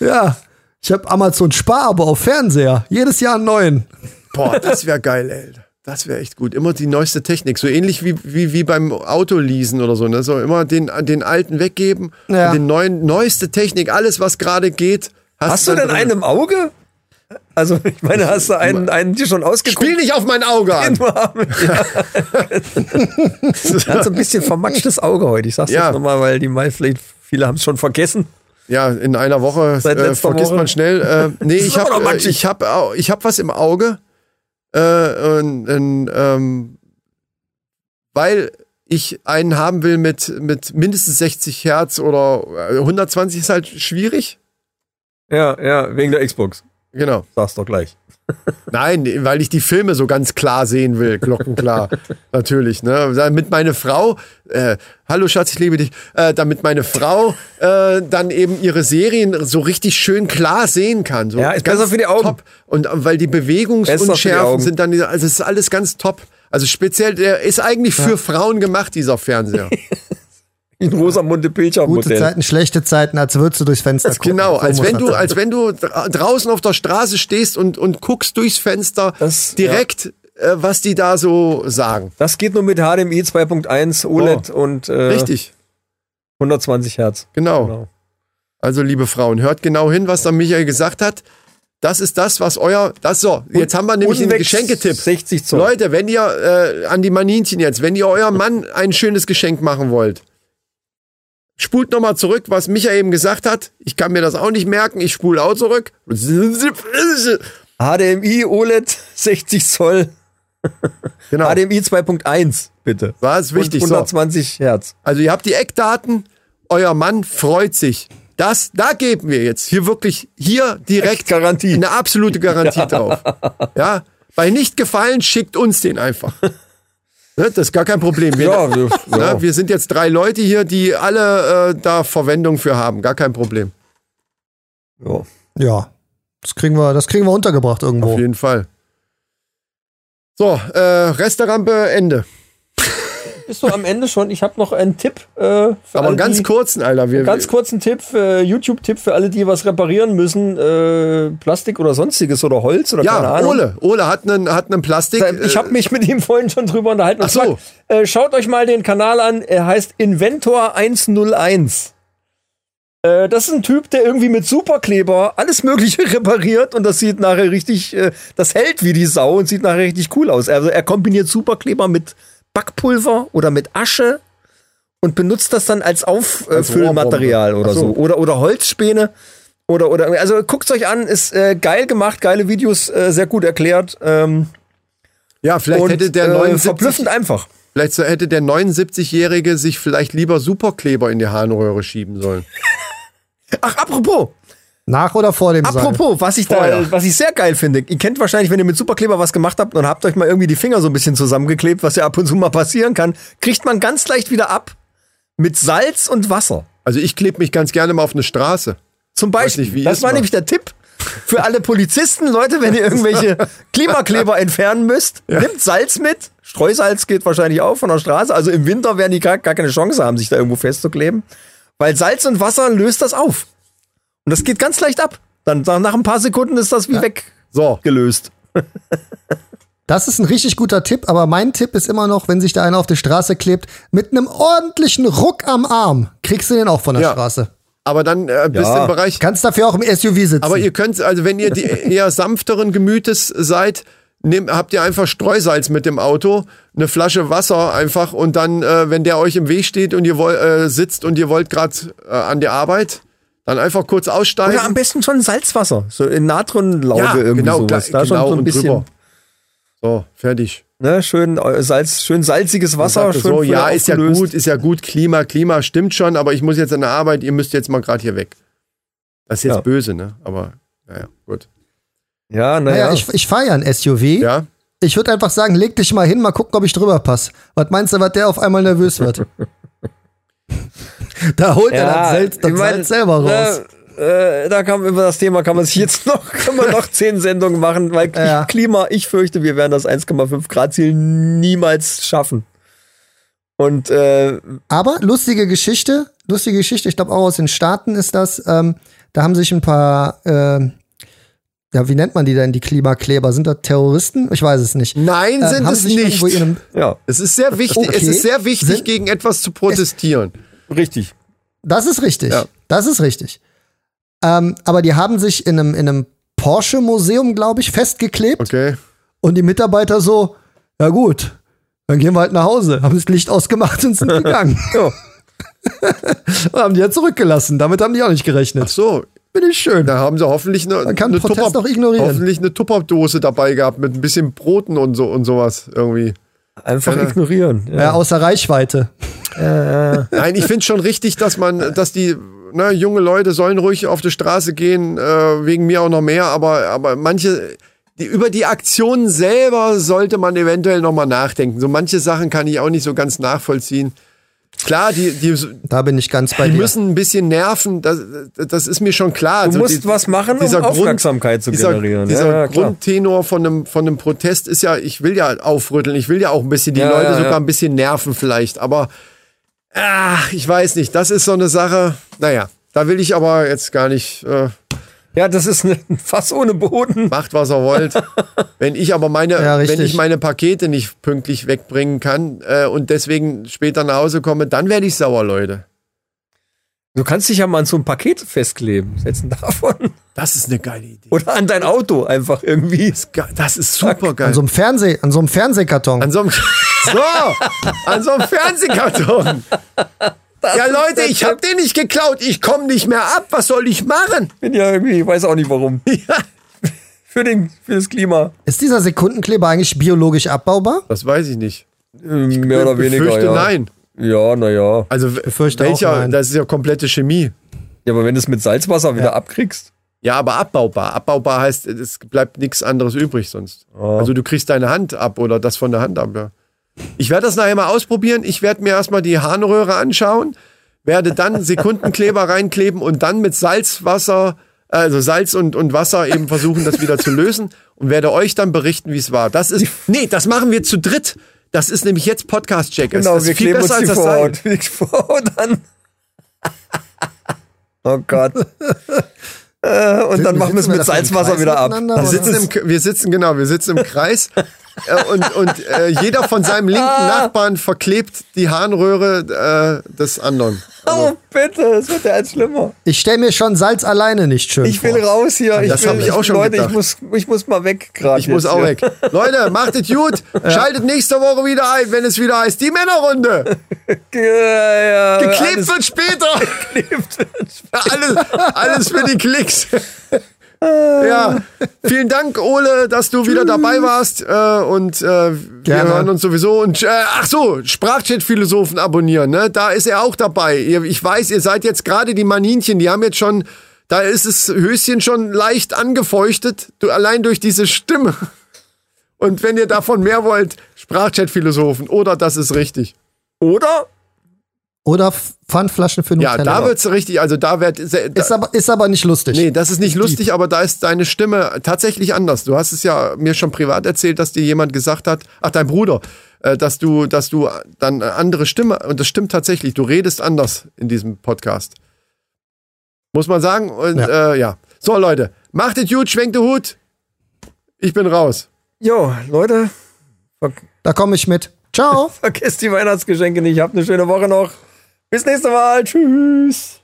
[SPEAKER 4] Ja, ich habe Amazon Sparabo auf Fernseher. Jedes Jahr einen neuen.
[SPEAKER 1] Boah, das wäre geil, ey. Das wäre echt gut. Immer die neueste Technik. So ähnlich wie, wie, wie beim Autoleasen oder so. Ne? So immer den, den alten weggeben,
[SPEAKER 4] Ja.
[SPEAKER 1] und den neuen, neueste Technik, alles, was gerade geht.
[SPEAKER 2] Hast du
[SPEAKER 1] dann
[SPEAKER 2] denn
[SPEAKER 1] drin.
[SPEAKER 2] einen im Auge? Also, ich meine, hast du einen, einen dir schon ausgeguckt?
[SPEAKER 1] Spiel nicht auf mein Auge an.
[SPEAKER 2] Haben- Ja. hat so ein bisschen vermatschtes Auge heute. Ich sag's
[SPEAKER 1] Ja.
[SPEAKER 2] jetzt nochmal, weil die meisten, vielleicht viele haben es schon vergessen.
[SPEAKER 1] Ja, in einer Woche
[SPEAKER 2] Seit
[SPEAKER 1] äh, vergisst
[SPEAKER 2] Woche.
[SPEAKER 1] man schnell. Äh, nee, ich habe äh, ich hab, ich hab was im Auge. Äh, und, und, ähm, weil ich einen haben will mit, mit mindestens 60 Hertz oder äh, 120 ist halt schwierig.
[SPEAKER 2] Ja, ja, wegen der Xbox.
[SPEAKER 1] Genau.
[SPEAKER 2] Sag's doch gleich.
[SPEAKER 1] Nein, weil ich die Filme so ganz klar sehen will, glockenklar. Natürlich, ne? Damit meine Frau, äh, hallo Schatz, ich liebe dich, äh, damit meine Frau äh, dann eben ihre Serien so richtig schön klar sehen kann. So
[SPEAKER 2] Ja, ist
[SPEAKER 1] ganz
[SPEAKER 2] besser für die Augen.
[SPEAKER 1] Top. Und weil die
[SPEAKER 2] die
[SPEAKER 1] Bewegungsunschärfen
[SPEAKER 2] Augen.
[SPEAKER 1] sind dann, also es ist alles ganz top. Also speziell, der ist eigentlich für Frauen gemacht, dieser Fernseher.
[SPEAKER 2] In Rosamunde Pilcher
[SPEAKER 4] Gute
[SPEAKER 2] Modell.
[SPEAKER 4] Zeiten, schlechte Zeiten, als würdest du durchs Fenster gucken.
[SPEAKER 1] Genau,
[SPEAKER 4] So
[SPEAKER 1] als wenn
[SPEAKER 4] das
[SPEAKER 1] du, als wenn du dra- draußen auf der Straße stehst und, und guckst durchs Fenster
[SPEAKER 2] Das-
[SPEAKER 1] direkt, äh, was die da so sagen.
[SPEAKER 2] Das geht nur mit HDMI 2.1 OLED und äh,
[SPEAKER 1] Oh. Richtig,
[SPEAKER 2] 120 Hertz.
[SPEAKER 1] genau.
[SPEAKER 2] Genau.
[SPEAKER 1] Also, liebe Frauen, hört genau hin, was da Michael gesagt hat. Das ist das, was euer. Das so. Jetzt haben wir nämlich einen Geschenketipp.
[SPEAKER 2] 60 Zoll.
[SPEAKER 1] Leute, wenn ihr äh, an die Maninchen jetzt, wenn ihr eurem Mann ein schönes Geschenk machen wollt, spult nochmal zurück, was Michael eben gesagt hat. Ich kann mir das auch nicht merken. Ich spule auch zurück.
[SPEAKER 2] HDMI OLED 60 Zoll.
[SPEAKER 1] Genau.
[SPEAKER 2] HDMI 2.1, bitte.
[SPEAKER 1] War es wichtig.
[SPEAKER 2] Und
[SPEAKER 1] So.
[SPEAKER 2] 120 Hertz.
[SPEAKER 1] Also ihr habt die Eckdaten, euer Mann freut sich. Das, da geben wir jetzt hier wirklich, hier direkt
[SPEAKER 2] Garantie.
[SPEAKER 1] eine absolute Garantie drauf. Ja, bei nicht gefallen, schickt uns den einfach. Ne, das ist gar kein Problem. Wir,
[SPEAKER 2] Ja, wir-
[SPEAKER 1] ne,
[SPEAKER 2] ja.
[SPEAKER 1] wir sind jetzt drei Leute hier, die alle äh, da Verwendung für haben. Gar kein Problem.
[SPEAKER 2] Ja.
[SPEAKER 4] Ja, das kriegen wir, das kriegen wir untergebracht
[SPEAKER 1] Auf
[SPEAKER 4] irgendwo.
[SPEAKER 1] jeden Fall. So, äh, Restaurante Ende.
[SPEAKER 2] Bist du am Ende schon? Ich habe noch einen Tipp. Äh, für
[SPEAKER 1] Aber
[SPEAKER 2] alle,
[SPEAKER 1] ganz
[SPEAKER 2] die,
[SPEAKER 1] kurzen, Alter. Wir,
[SPEAKER 2] Ganz kurzen Tipp, äh, YouTube-Tipp für alle, die was reparieren müssen. Äh, Plastik oder sonstiges oder Holz oder keine
[SPEAKER 1] ja,
[SPEAKER 2] Ahnung.
[SPEAKER 1] Ole. Ole hat einen, hat einen Plastik.
[SPEAKER 2] Ich
[SPEAKER 1] äh,
[SPEAKER 2] habe mich mit ihm vorhin schon drüber unterhalten.
[SPEAKER 1] Ach so.
[SPEAKER 2] zwar, äh, schaut euch mal den Kanal an. Er heißt Inventor 101. Äh, das ist ein Typ, der irgendwie mit Superkleber alles Mögliche repariert und das sieht nachher richtig, äh, das hält wie die Sau und sieht nachher richtig cool aus. Also er kombiniert Superkleber mit Backpulver oder mit Asche und benutzt das dann als Auffüllmaterial
[SPEAKER 1] Rohrbombe.
[SPEAKER 2] oder
[SPEAKER 1] so.
[SPEAKER 2] so. Oder, oder Holzspäne. Oder, oder, also guckt's euch an, ist äh, geil gemacht, geile Videos, äh, sehr gut erklärt. Ähm,
[SPEAKER 1] ja, vielleicht
[SPEAKER 2] und
[SPEAKER 1] hätte der
[SPEAKER 2] äh,
[SPEAKER 1] 79
[SPEAKER 2] verblüffend einfach.
[SPEAKER 1] Vielleicht so hätte der 79-Jährige sich vielleicht lieber Superkleber in die Harnröhre schieben sollen.
[SPEAKER 2] Ach, apropos,
[SPEAKER 4] Nach oder vor dem Seil?
[SPEAKER 2] apropos, was ich da,
[SPEAKER 1] Vorher.
[SPEAKER 2] was ich sehr geil finde. Ihr kennt wahrscheinlich, wenn ihr mit Superkleber was gemacht habt und habt euch mal irgendwie die Finger so ein bisschen zusammengeklebt, was ja ab und zu mal passieren kann, kriegt man ganz leicht wieder ab mit Salz und Wasser.
[SPEAKER 1] Also ich klebe mich ganz gerne mal auf eine Straße.
[SPEAKER 2] Zum Beispiel.
[SPEAKER 1] nicht,
[SPEAKER 2] das war
[SPEAKER 1] macht.
[SPEAKER 2] nämlich der Tipp für alle Polizisten, Leute, wenn ihr irgendwelche Klimakleber entfernen müsst, nimmt Salz mit. Streusalz geht wahrscheinlich auch von der Straße. Also im Winter werden die gar, gar keine Chance haben, sich da irgendwo festzukleben. Weil Salz und Wasser löst das auf. Und das geht ganz leicht ab. Dann nach ein paar Sekunden ist das wie
[SPEAKER 1] So,
[SPEAKER 2] weggelöst.
[SPEAKER 4] Das ist ein richtig guter Tipp, aber mein Tipp ist immer noch, wenn sich da einer auf die Straße klebt, mit einem ordentlichen Ruck am Arm kriegst du den auch von der
[SPEAKER 1] Ja.
[SPEAKER 4] Straße.
[SPEAKER 1] aber dann äh, bist
[SPEAKER 2] Ja.
[SPEAKER 1] im Bereich.
[SPEAKER 4] Kannst dafür auch im SUV sitzen.
[SPEAKER 1] Aber ihr könnt, also wenn ihr die eher sanfteren Gemütes seid, nehmt, habt ihr einfach Streusalz mit dem Auto, eine Flasche Wasser einfach und dann, äh, wenn der euch im Weg steht und ihr woll, äh, sitzt und ihr wollt gerade äh, an die Arbeit, dann einfach kurz aussteigen.
[SPEAKER 2] Oder am besten schon Salzwasser. So in Natronlauge irgendwie
[SPEAKER 1] genau,
[SPEAKER 2] sowas. Da schon
[SPEAKER 1] genau
[SPEAKER 2] so ein bisschen.
[SPEAKER 1] drüber. So, fertig.
[SPEAKER 2] Ne, schön äh, Salz, schön salziges Wasser. Schön
[SPEAKER 1] so, ja, ist ja gut, ist ja gut, Klima, Klima stimmt schon, aber ich muss jetzt an der Arbeit, ihr müsst jetzt mal gerade hier weg. Das ist jetzt
[SPEAKER 2] Ja.
[SPEAKER 1] böse, ne? Aber, naja, gut.
[SPEAKER 2] Ja,
[SPEAKER 4] Naja,
[SPEAKER 2] naja.
[SPEAKER 4] ich, ich fahre ja ein SUV.
[SPEAKER 1] Ja?
[SPEAKER 4] Ich würde einfach sagen, leg dich mal hin, mal gucken, ob ich drüber passe. Was meinst du, was der auf einmal nervös wird? da holt er das Salz, das
[SPEAKER 2] ich mein,
[SPEAKER 4] selber raus.
[SPEAKER 2] äh, da kann über das Thema kann man sich jetzt noch, kann man noch zehn Sendungen machen, weil
[SPEAKER 4] Ja.
[SPEAKER 2] Klima, ich fürchte, wir werden das 1,5 Grad Ziel niemals schaffen. Und äh,
[SPEAKER 4] Aber lustige Geschichte, lustige Geschichte, ich glaube auch aus den Staaten ist das, ähm, da haben sich ein paar, ähm, ja, wie nennt man die denn, die Klimakleber? Sind das Terroristen? Ich weiß es nicht.
[SPEAKER 1] Nein,
[SPEAKER 4] Äh,
[SPEAKER 1] sind
[SPEAKER 4] haben
[SPEAKER 1] es
[SPEAKER 4] sich
[SPEAKER 1] nicht.
[SPEAKER 4] irgendwo in einem,
[SPEAKER 2] ja,
[SPEAKER 1] Es ist sehr wichtig,
[SPEAKER 4] Okay.
[SPEAKER 1] es ist sehr wichtig,
[SPEAKER 4] Sind-
[SPEAKER 1] gegen etwas zu protestieren.
[SPEAKER 2] richtig.
[SPEAKER 4] Das ist richtig.
[SPEAKER 1] Ja.
[SPEAKER 4] Das ist richtig. Ähm, aber die haben sich in einem, in einem Porsche-Museum, glaube ich, festgeklebt
[SPEAKER 1] Okay.
[SPEAKER 4] und die Mitarbeiter so, ja gut, dann gehen wir halt nach Hause. Haben das Licht ausgemacht und sind gegangen.
[SPEAKER 2] Ja.
[SPEAKER 4] und haben die ja zurückgelassen. Damit haben die auch nicht
[SPEAKER 1] Ach
[SPEAKER 4] gerechnet.
[SPEAKER 1] so,
[SPEAKER 4] Ich schön.
[SPEAKER 1] da haben sie hoffentlich eine,
[SPEAKER 4] Man kann
[SPEAKER 1] eine
[SPEAKER 4] Protest
[SPEAKER 1] Tupper-
[SPEAKER 4] ignorieren.
[SPEAKER 1] hoffentlich eine Tupperdose dabei gehabt mit ein bisschen Broten und so und sowas irgendwie.
[SPEAKER 2] Einfach
[SPEAKER 1] Ja.
[SPEAKER 2] ignorieren.
[SPEAKER 4] Ja, außer Reichweite.
[SPEAKER 1] Nein, ich finde schon richtig, dass man, dass die ne, junge Leute sollen ruhig auf die Straße gehen, äh, wegen mir auch noch mehr, aber, aber manche, die, über die Aktionen selber sollte man eventuell nochmal nachdenken. So manche Sachen kann ich auch nicht so ganz nachvollziehen. Klar, die, die,
[SPEAKER 4] Da bin ich ganz bei
[SPEAKER 1] die
[SPEAKER 4] dir.
[SPEAKER 1] müssen ein bisschen nerven, das, das ist mir schon klar.
[SPEAKER 2] Du
[SPEAKER 1] Also
[SPEAKER 2] musst
[SPEAKER 1] die-
[SPEAKER 2] was machen, um
[SPEAKER 1] dieser Grund-
[SPEAKER 2] Aufmerksamkeit zu
[SPEAKER 1] dieser,
[SPEAKER 2] generieren.
[SPEAKER 1] Dieser
[SPEAKER 2] ja.
[SPEAKER 1] Grundtenor von einem, von einem Protest ist ja, ich will ja aufrütteln, ich will ja auch ein bisschen die
[SPEAKER 2] Ja,
[SPEAKER 1] Leute
[SPEAKER 2] ja,
[SPEAKER 1] sogar ein bisschen nerven vielleicht, aber ach, ich weiß nicht, das ist so eine Sache, naja, da will ich aber jetzt gar nicht, äh,
[SPEAKER 2] Ja, das ist ein Fass ohne Boden.
[SPEAKER 1] macht was ihr wollt. wenn ich aber meine,
[SPEAKER 4] Ja,
[SPEAKER 1] wenn ich meine Pakete nicht pünktlich wegbringen kann äh, und deswegen später nach Hause komme, dann werde ich sauer, Leute.
[SPEAKER 2] Du kannst dich ja mal an so ein Paket festkleben, setzen davon.
[SPEAKER 1] Das ist eine geile Idee.
[SPEAKER 2] Oder an dein Auto einfach irgendwie.
[SPEAKER 1] Ge- Das ist super geil.
[SPEAKER 4] An so einem Fernseh, an so einem Fernsehkarton.
[SPEAKER 1] An so einem, so, an so einem Fernsehkarton. Ja, Leute, ich habe den nicht geklaut. Ich komme nicht mehr ab. Was soll ich machen?
[SPEAKER 2] bin ja irgendwie, ich weiß auch nicht warum.
[SPEAKER 1] Ja.
[SPEAKER 2] Für, den, für das Klima.
[SPEAKER 4] Ist dieser Sekundenkleber eigentlich biologisch abbaubar?
[SPEAKER 1] Das weiß ich nicht.
[SPEAKER 2] Ähm, Mehr oder weniger.
[SPEAKER 1] Befürchte
[SPEAKER 2] ja.
[SPEAKER 1] nein.
[SPEAKER 2] Ja, naja.
[SPEAKER 1] Also
[SPEAKER 4] Befürchte auch
[SPEAKER 1] welcher,
[SPEAKER 4] nein.
[SPEAKER 1] das ist ja komplette Chemie.
[SPEAKER 2] Ja, aber wenn du es mit Salzwasser wieder abkriegst.
[SPEAKER 1] Ja, aber abbaubar. Abbaubar heißt, es bleibt nichts anderes übrig sonst. Also du kriegst deine Hand ab oder das von der Hand ab. Ja. Ich werde das nachher mal ausprobieren. Ich werde mir erstmal die Harnröhre anschauen, werde dann Sekundenkleber reinkleben und dann mit Salzwasser, also Salz und, und Wasser eben versuchen, das wieder zu lösen und werde euch dann berichten, wie es war. Das ist, nee, das machen wir zu dritt. Das ist nämlich jetzt Podcast-Check.
[SPEAKER 2] Genau,
[SPEAKER 1] das ist
[SPEAKER 2] wir
[SPEAKER 1] viel
[SPEAKER 2] kleben uns
[SPEAKER 1] besser
[SPEAKER 2] die
[SPEAKER 1] als das.
[SPEAKER 2] Vorhaut. Die Vorhaut an. oh Gott. Äh, und dann machen wir es mit Salzwasser wieder ab.
[SPEAKER 1] sitzen, im, wir sitzen, genau, wir sitzen im Kreis und, und äh, jeder von seinem linken Nachbarn verklebt die Harnröhre äh, des anderen.
[SPEAKER 2] Oh, bitte, es wird ja als schlimmer.
[SPEAKER 4] Ich stelle mir schon Salz alleine nicht schön
[SPEAKER 2] Ich
[SPEAKER 4] vor.
[SPEAKER 2] will raus hier.
[SPEAKER 1] Das
[SPEAKER 2] will,
[SPEAKER 1] hab ich auch schon
[SPEAKER 2] Leute,
[SPEAKER 1] gedacht.
[SPEAKER 2] ich muss, ich muss mal weg gerade.
[SPEAKER 1] Ich muss auch weg. Leute, macht es gut. Schaltet nächste Woche wieder ein, wenn es wieder heißt, die Männerrunde.
[SPEAKER 2] Ja, ja,
[SPEAKER 1] Geklebt wird später.
[SPEAKER 2] geklebt wird.
[SPEAKER 1] alles, alles für die Klicks. Ja, vielen Dank, Ole, dass du wieder dabei warst. Äh, und äh, wir
[SPEAKER 4] Gerne.
[SPEAKER 1] hören uns sowieso. Und äh, ach so, Sprachchat-Philosophen abonnieren, ne? Da ist er auch dabei. Ihr, ich weiß, ihr seid jetzt gerade die Maninchen, die haben jetzt schon, da ist das Höschen schon leicht angefeuchtet, du, allein durch diese Stimme. Und wenn ihr davon mehr wollt, Sprachchat-Philosophen, oder das ist richtig.
[SPEAKER 2] Oder?
[SPEAKER 4] Oder Pfandflaschen für
[SPEAKER 1] Ja,
[SPEAKER 4] Nutella.
[SPEAKER 1] da wird's richtig, also da wird.
[SPEAKER 4] ist, aber, ist aber nicht lustig.
[SPEAKER 1] Nee, das ist nicht lustig, aber da ist deine Stimme tatsächlich anders. Du hast es ja mir schon privat erzählt, dass dir jemand gesagt hat, ach dein Bruder, äh, dass du, dass du dann eine andere Stimme und das stimmt tatsächlich. Du redest anders in diesem Podcast. Muss man sagen. Und ja,
[SPEAKER 4] Ja.
[SPEAKER 1] äh, ja. so Leute, macht es gut, schwenkt den Hut. Ich bin raus.
[SPEAKER 2] Jo, Leute,
[SPEAKER 4] Da komme ich mit. Ciao.
[SPEAKER 2] vergesst die Weihnachtsgeschenke nicht. Habt eine schöne Woche noch. Bis nächste Mal. Tschüss.